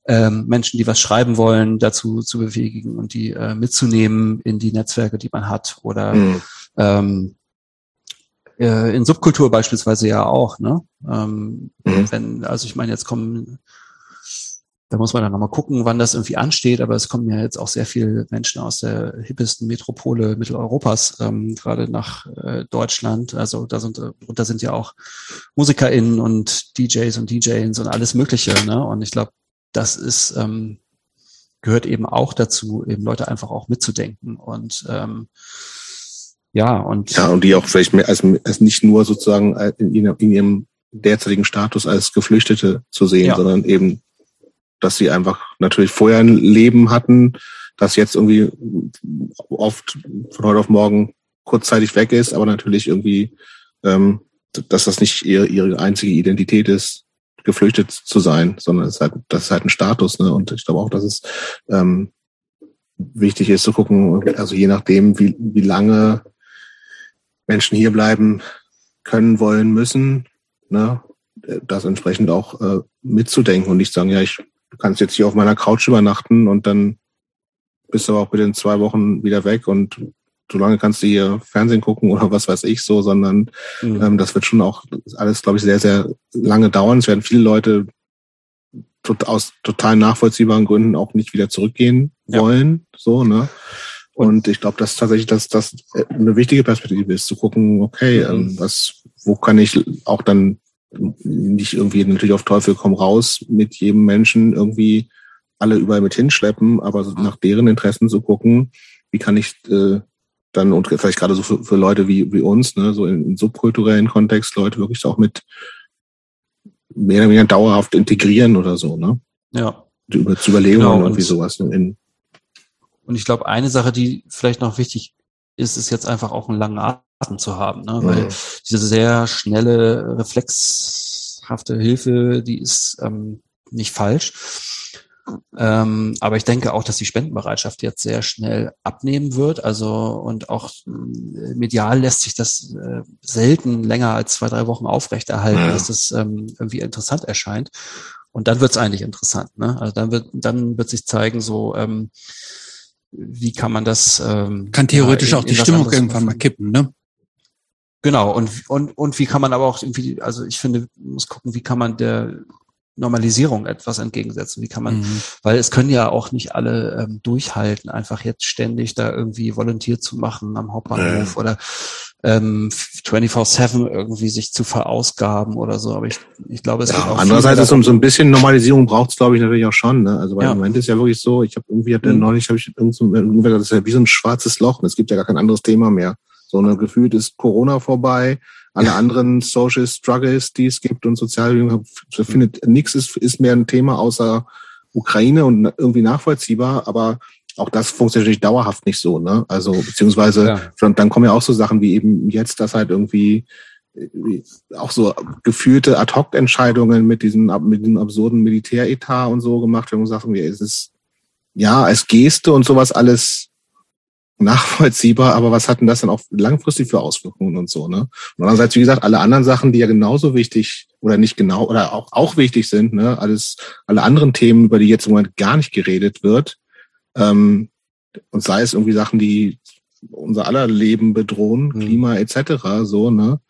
ähm, Menschen, die was schreiben wollen, dazu zu befähigen und die äh, mitzunehmen in die Netzwerke, die man hat oder mhm. ähm, äh, in Subkultur beispielsweise ja auch, ne? Ähm, mhm. Wenn, also ich meine, jetzt kommen, da muss man dann nochmal gucken, wann das irgendwie ansteht, aber es kommen ja jetzt auch sehr viele Menschen aus der hippesten Metropole Mitteleuropas ähm, gerade nach äh, Deutschland. Also da sind da sind ja auch MusikerInnen und DJs und DJs und alles Mögliche, ne? Und ich glaube, das ist ähm, gehört eben auch dazu, eben Leute einfach auch mitzudenken und ähm, ja, und. Ja, und die auch vielleicht mehr als, als nicht nur sozusagen in ihrem, in ihrem derzeitigen Status als Geflüchtete zu sehen, ja. sondern eben, dass sie einfach natürlich vorher ein Leben hatten, das jetzt irgendwie oft von heute auf morgen kurzzeitig weg ist, aber natürlich irgendwie, ähm, dass das nicht ihre, ihre einzige Identität ist, geflüchtet zu sein, sondern es ist halt, das ist halt ein Status, ne? Und ich glaube auch, dass es ähm, wichtig ist zu gucken, also je nachdem, wie, wie lange Menschen hier bleiben können, wollen, müssen, ne, das entsprechend auch äh, mitzudenken und nicht sagen, ja, ich kann jetzt hier auf meiner Couch übernachten und dann bist du aber auch bitte in zwei Wochen wieder weg und solange kannst du hier Fernsehen gucken oder was weiß ich so, sondern mhm. ähm, das wird schon auch alles, glaube ich, sehr, sehr lange dauern. Es werden viele Leute aus total nachvollziehbaren Gründen auch nicht wieder zurückgehen wollen. Ja. So, ne? Und ich glaube, dass tatsächlich dass das eine wichtige Perspektive ist, zu gucken, okay, mhm. ähm, was, wo kann ich auch dann nicht irgendwie natürlich auf Teufel komm raus mit jedem Menschen irgendwie alle überall mit hinschleppen, aber nach deren Interessen zu gucken, wie kann ich äh, dann und vielleicht gerade so für, für Leute wie, wie uns, ne, so in, in subkulturellen Kontext, Leute wirklich auch mit mehr oder weniger dauerhaft integrieren oder so, ne? Ja. Über, zu überlegen genau, irgendwie sowas. In, und ich glaube, eine Sache, die vielleicht noch wichtig ist, ist jetzt einfach auch einen langen Atem zu haben, ne? weil mhm. diese sehr schnelle, reflexhafte Hilfe, die ist ähm, nicht falsch. Ähm, aber ich denke auch, dass die Spendenbereitschaft jetzt sehr schnell abnehmen wird. Also und auch äh, medial lässt sich das äh, selten länger als zwei, drei Wochen aufrechterhalten, ja. dass das ähm, irgendwie interessant erscheint. Und dann wird es eigentlich interessant. Ne? Also dann wird, dann wird sich zeigen, so ähm, wie kann man das ähm, kann theoretisch ja, in, auch die Stimmung irgendwann mal kippen, ne? Genau, und, und, und wie kann man aber auch irgendwie, also ich finde, muss gucken, wie kann man der Normalisierung etwas entgegensetzen? Wie kann man, mhm. weil es können ja auch nicht alle ähm, durchhalten, einfach jetzt ständig da irgendwie volontiert zu machen am Hauptbahnhof ja. oder ähm, 24-7 irgendwie sich zu verausgaben oder so. Aber ich, ich glaube, es ja, auch Andererseits ist um so ein bisschen Normalisierung braucht es, glaube ich, natürlich auch schon. Ne? Also weil ja. im Moment ist ja wirklich so, ich habe irgendwie, hab mhm. neulich, habe ich irgendwie, das ist ja wie so ein schwarzes Loch. Es gibt ja gar kein anderes Thema mehr. So eine gefühlt ist Corona vorbei, alle anderen Social Struggles, die es gibt und sozial findet nichts ist, ist mehr ein Thema außer Ukraine und irgendwie nachvollziehbar, aber auch das funktioniert natürlich dauerhaft nicht so, ne? Also beziehungsweise ja. dann kommen ja auch so Sachen wie eben jetzt, dass halt irgendwie auch so gefühlte Ad-Hoc-Entscheidungen mit diesem, mit diesem absurden Militäretat und so gemacht werden und Sachen wie, es ist ja als Geste und sowas alles nachvollziehbar, aber was hatten das dann auch langfristig für Auswirkungen und so, ne? Und andererseits, wie gesagt, alle anderen Sachen, die ja genauso wichtig oder nicht genau oder auch, auch wichtig sind, ne? Alles, alle anderen Themen, über die jetzt im Moment gar nicht geredet wird, ähm, und sei es irgendwie Sachen, die unser aller Leben bedrohen, mhm. Klima etc., so, ne?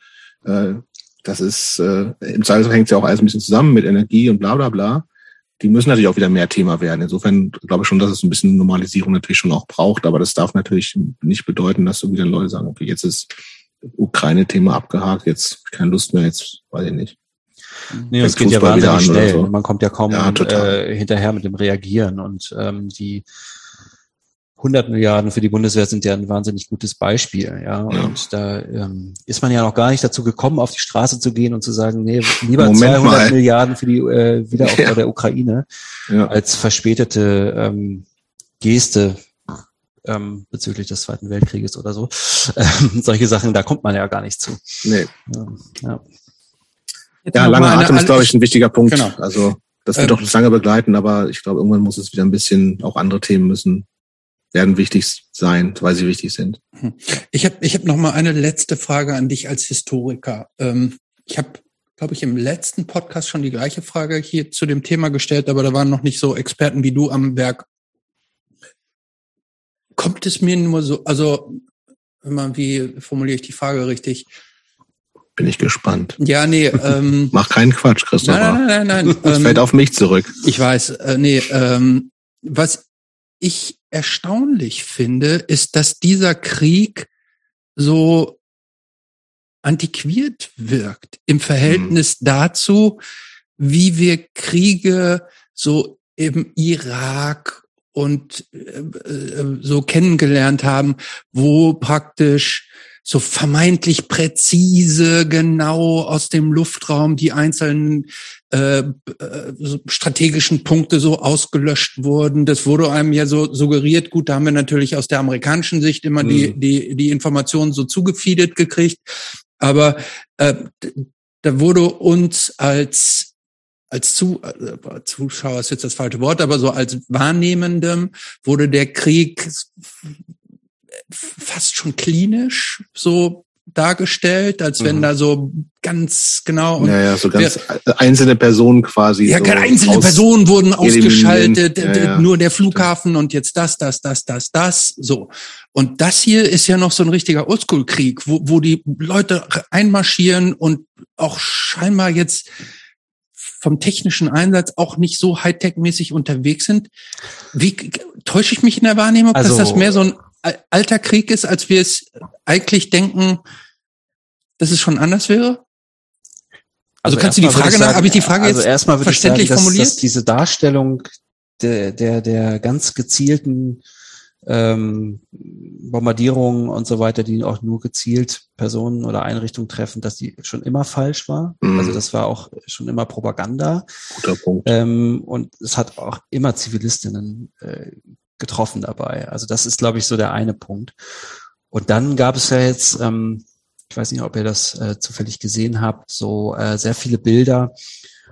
Äh, das ist, äh, im Zweifelsfall hängt es ja auch alles ein bisschen zusammen mit Energie und bla bla bla die müssen natürlich auch wieder mehr Thema werden. Insofern glaube ich schon, dass es ein bisschen Normalisierung natürlich schon auch braucht, aber das darf natürlich nicht bedeuten, dass so wieder Leute sagen, okay, jetzt ist Ukraine-Thema abgehakt, jetzt keine Lust mehr, jetzt weiß ich nicht. Nee, es geht ja wahnsinnig schnell. So. Man kommt ja kaum ja, äh, hinterher mit dem Reagieren und ähm, die 100 Milliarden für die Bundeswehr sind ja ein wahnsinnig gutes Beispiel, ja. ja. Und da ähm, ist man ja noch gar nicht dazu gekommen, auf die Straße zu gehen und zu sagen, nee, lieber Moment 200 mal. Milliarden für die äh, Wiederaufbau ja. der Ukraine ja. als verspätete ähm, Geste ähm, bezüglich des Zweiten Weltkrieges oder so. Ähm, solche Sachen, da kommt man ja gar nicht zu. Nee. Ja, ja. ja langer Atem ist, glaube ich, ein wichtiger Punkt. Genau. Also das wird ähm, auch lange begleiten, aber ich glaube, irgendwann muss es wieder ein bisschen, auch andere Themen müssen werden wichtig sein, weil sie wichtig sind. Hm. Ich habe ich hab noch mal eine letzte Frage an dich als Historiker. Ähm, ich habe, glaube ich, im letzten Podcast schon die gleiche Frage hier zu dem Thema gestellt, aber da waren noch nicht so Experten wie du am Werk. Kommt es mir nur so, also immer wie formuliere ich die Frage richtig? Bin ich gespannt. Ja, nee. Ähm, Mach keinen Quatsch, Christopher. Nein, nein, nein, nein. Es ähm, fällt auf mich zurück. Ich weiß, äh, nee. Ähm, was ich erstaunlich finde, ist, dass dieser Krieg so antiquiert wirkt im Verhältnis mhm. dazu, wie wir Kriege so im Irak und äh, äh so kennengelernt haben, wo praktisch so vermeintlich präzise, genau aus dem Luftraum die einzelnen äh, äh, strategischen Punkte so ausgelöscht wurden. Das wurde einem ja so suggeriert. Gut, da haben wir natürlich aus der amerikanischen Sicht immer mhm. die, die, die Informationen so zugefeedet gekriegt. Aber äh, da wurde uns als als Zu, äh, Zuschauer ist jetzt das falsche Wort, aber so als Wahrnehmendem wurde der Krieg fast schon klinisch so dargestellt, als wenn mhm. da so ganz genau und ja, ja, so ganz wer, einzelne Personen quasi. Ja, so einzelne Personen wurden ausgeschaltet, ja, ja, nur der Flughafen und jetzt das, das, das, das, das, so. Und das hier ist ja noch so ein richtiger Oldschool-Krieg, wo, wo die Leute einmarschieren und auch scheinbar jetzt vom technischen Einsatz auch nicht so Hightech-mäßig unterwegs sind. Wie täusche ich mich in der Wahrnehmung, also, dass das mehr so ein alter Krieg ist, als wir es eigentlich denken, dass es schon anders wäre? Also, also kannst du die Frage nach, habe ich die Frage also jetzt erstmal verständlich sagen, dass, formuliert? Dass diese Darstellung der, der, der ganz gezielten ähm, Bombardierungen und so weiter, die auch nur gezielt Personen oder Einrichtungen treffen, dass die schon immer falsch war. Mhm. Also das war auch schon immer Propaganda. Guter Punkt. Ähm, und es hat auch immer Zivilistinnen äh, getroffen dabei. Also das ist, glaube ich, so der eine Punkt. Und dann gab es ja jetzt, ähm, ich weiß nicht, ob ihr das äh, zufällig gesehen habt, so äh, sehr viele Bilder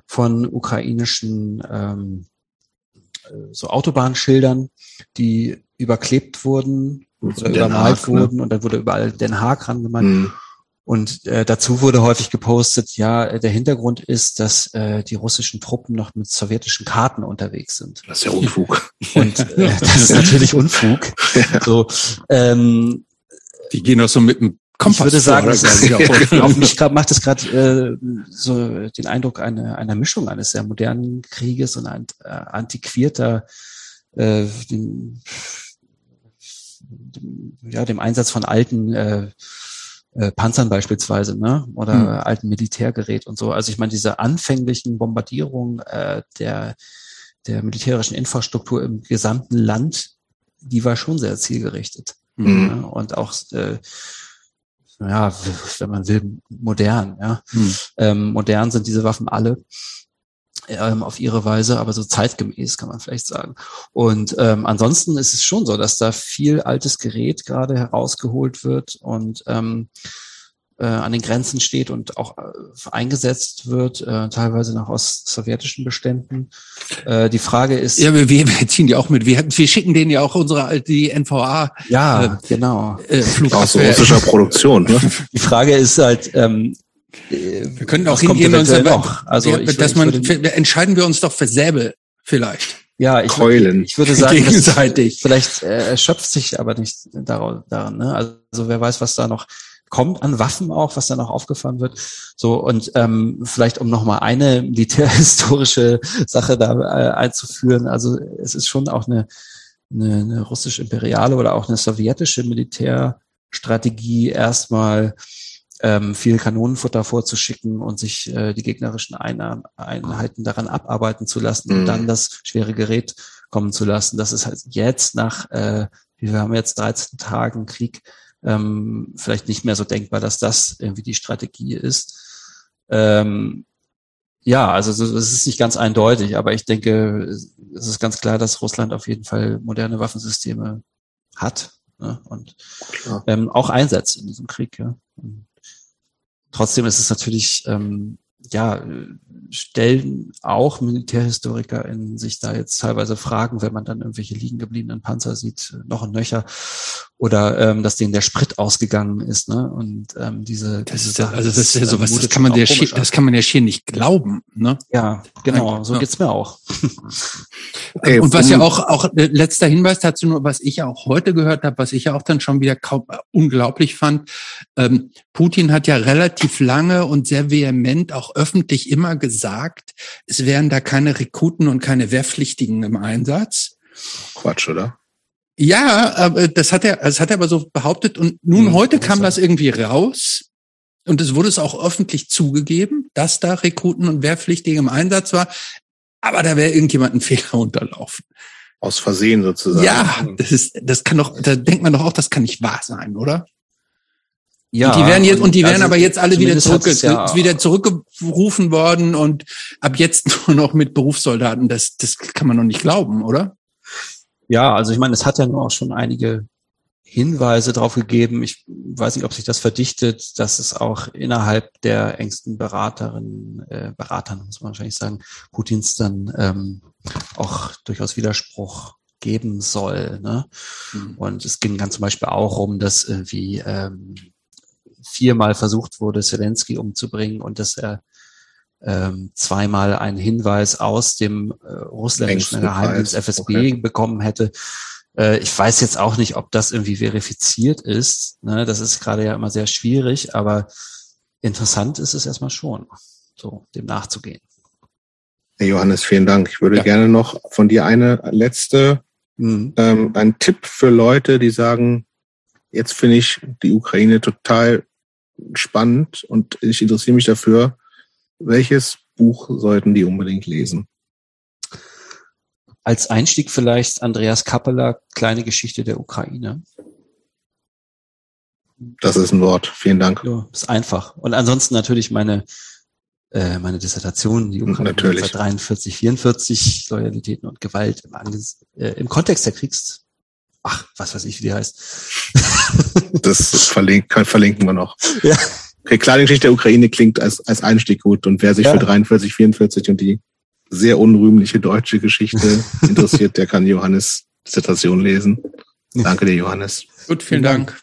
von ukrainischen ähm, äh, so Autobahnschildern, die überklebt wurden oder übermalt Haag, ne? wurden ne? und dann wurde überall Den Haag rangemalt. Mhm. Und äh, dazu wurde häufig gepostet, ja, der Hintergrund ist, dass äh, die russischen Truppen noch mit sowjetischen Karten unterwegs sind. Das ist ja Unfug. Und äh, das ist natürlich Unfug. Ja. So, ähm, die gehen auch so mit dem Kompass. Ich würde sagen, das ist, auf mich grad, macht es gerade äh, so den Eindruck einer, einer Mischung eines sehr modernen Krieges und ein äh, antiquierter äh, dem, dem, ja, dem Einsatz von alten äh, äh, Panzern beispielsweise, ne? Oder hm. alten Militärgerät und so. Also ich meine, diese anfänglichen Bombardierungen äh, der, der militärischen Infrastruktur im gesamten Land, die war schon sehr zielgerichtet. Mhm. Ja? Und auch äh, ja, wenn man will, modern. Ja. Hm. Ähm, modern sind diese Waffen alle ähm, auf ihre Weise, aber so zeitgemäß kann man vielleicht sagen. Und ähm, ansonsten ist es schon so, dass da viel altes Gerät gerade herausgeholt wird und ähm, äh, an den Grenzen steht und auch äh, eingesetzt wird, äh, teilweise noch aus sowjetischen Beständen. Äh, die Frage ist. Ja, wir, wir ziehen die auch mit. Wir, wir schicken denen ja auch unsere die NVA. Ja, äh, genau. Äh, Aus russischer Produktion. Ne? Die Frage ist halt, ähm, wir können auch hingehen und sagen, noch. Also wir, ich, dass man würde, entscheiden wir uns doch für Säbel vielleicht. Ja, ich, Keulen. ich würde sagen, gegenseitig. vielleicht äh, erschöpft sich aber nicht daran. Ne? Also wer weiß, was da noch kommt an Waffen auch, was dann auch aufgefahren wird. So und ähm, vielleicht um nochmal eine militärhistorische Sache da äh, einzuführen. Also es ist schon auch eine, eine, eine russisch-imperiale oder auch eine sowjetische Militärstrategie erstmal ähm, viel Kanonenfutter vorzuschicken und sich äh, die gegnerischen Einheiten daran abarbeiten zu lassen mhm. und dann das schwere Gerät kommen zu lassen. Das ist halt jetzt nach, äh, wir haben jetzt 13 Tagen Krieg, ähm, vielleicht nicht mehr so denkbar, dass das irgendwie die Strategie ist. Ähm, ja, also es ist nicht ganz eindeutig, aber ich denke, es ist ganz klar, dass Russland auf jeden Fall moderne Waffensysteme hat ne, und ähm, auch einsetzt in diesem Krieg. Ja. Trotzdem ist es natürlich ähm, ja, stellen auch Militärhistoriker in sich da jetzt teilweise Fragen, wenn man dann irgendwelche liegen gebliebenen Panzer sieht, noch ein Nöcher, oder ähm, dass denen der Sprit ausgegangen ist, ne? Und ähm, diese, das diese Sache, also das ist ja sowas, das kann man ja schier, das kann man ja schier nicht glauben, ne? Ja, genau, so ja. geht's mir auch. okay, und was ja auch auch äh, letzter Hinweis dazu nur, was ich ja auch heute gehört habe, was ich ja auch dann schon wieder kaum äh, unglaublich fand, ähm, Putin hat ja relativ lange und sehr vehement auch öffentlich immer gesagt, es wären da keine Rekruten und keine Wehrpflichtigen im Einsatz. Quatsch, oder? Ja, aber das hat er, das hat er aber so behauptet. Und nun mhm, heute kam das irgendwie raus. Und es wurde es auch öffentlich zugegeben, dass da Rekruten und Wehrpflichtige im Einsatz war. Aber da wäre irgendjemand ein Fehler unterlaufen. Aus Versehen sozusagen. Ja, das ist, das kann doch, da denkt man doch auch, das kann nicht wahr sein, oder? Ja. Und die werden jetzt, und die werden also aber jetzt alle wieder zurück, ja wieder zurückgerufen worden und ab jetzt nur noch mit Berufssoldaten. Das, das kann man doch nicht glauben, oder? Ja, also ich meine, es hat ja nur auch schon einige Hinweise darauf gegeben. Ich weiß nicht, ob sich das verdichtet, dass es auch innerhalb der engsten Beraterinnen, äh, Beratern, muss man wahrscheinlich sagen, Putins dann ähm, auch durchaus Widerspruch geben soll. Ne? Mhm. Und es ging dann zum Beispiel auch um, dass irgendwie ähm, viermal versucht wurde, Zelensky umzubringen und dass er ähm, zweimal einen Hinweis aus dem äh, russländischen Geheimdienst FSB okay. bekommen hätte. Äh, ich weiß jetzt auch nicht, ob das irgendwie verifiziert ist. Ne? Das ist gerade ja immer sehr schwierig, aber interessant ist es erstmal schon, so dem nachzugehen. Hey Johannes, vielen Dank. Ich würde ja. gerne noch von dir eine letzte, mhm. ähm, einen Tipp für Leute, die sagen, jetzt finde ich die Ukraine total spannend und ich interessiere mich dafür. Welches Buch sollten die unbedingt lesen? Als Einstieg vielleicht Andreas Kappeler, Kleine Geschichte der Ukraine. Das ist ein Wort. Vielen Dank. Ja, ist einfach. Und ansonsten natürlich meine äh, meine Dissertation, die Ukraine Natürlich. 43, 44, Loyalitäten und Gewalt im, Anges äh, im Kontext der Kriegs, ach, was weiß ich, wie die heißt. das verlink verlinken wir noch. Ja. Okay, kleine Geschichte der Ukraine klingt als, als Einstieg gut und wer sich ja. für 43, 44 und die sehr unrühmliche deutsche Geschichte interessiert, der kann Johannes Dissertation lesen. Danke dir, Johannes. Gut, vielen Dank.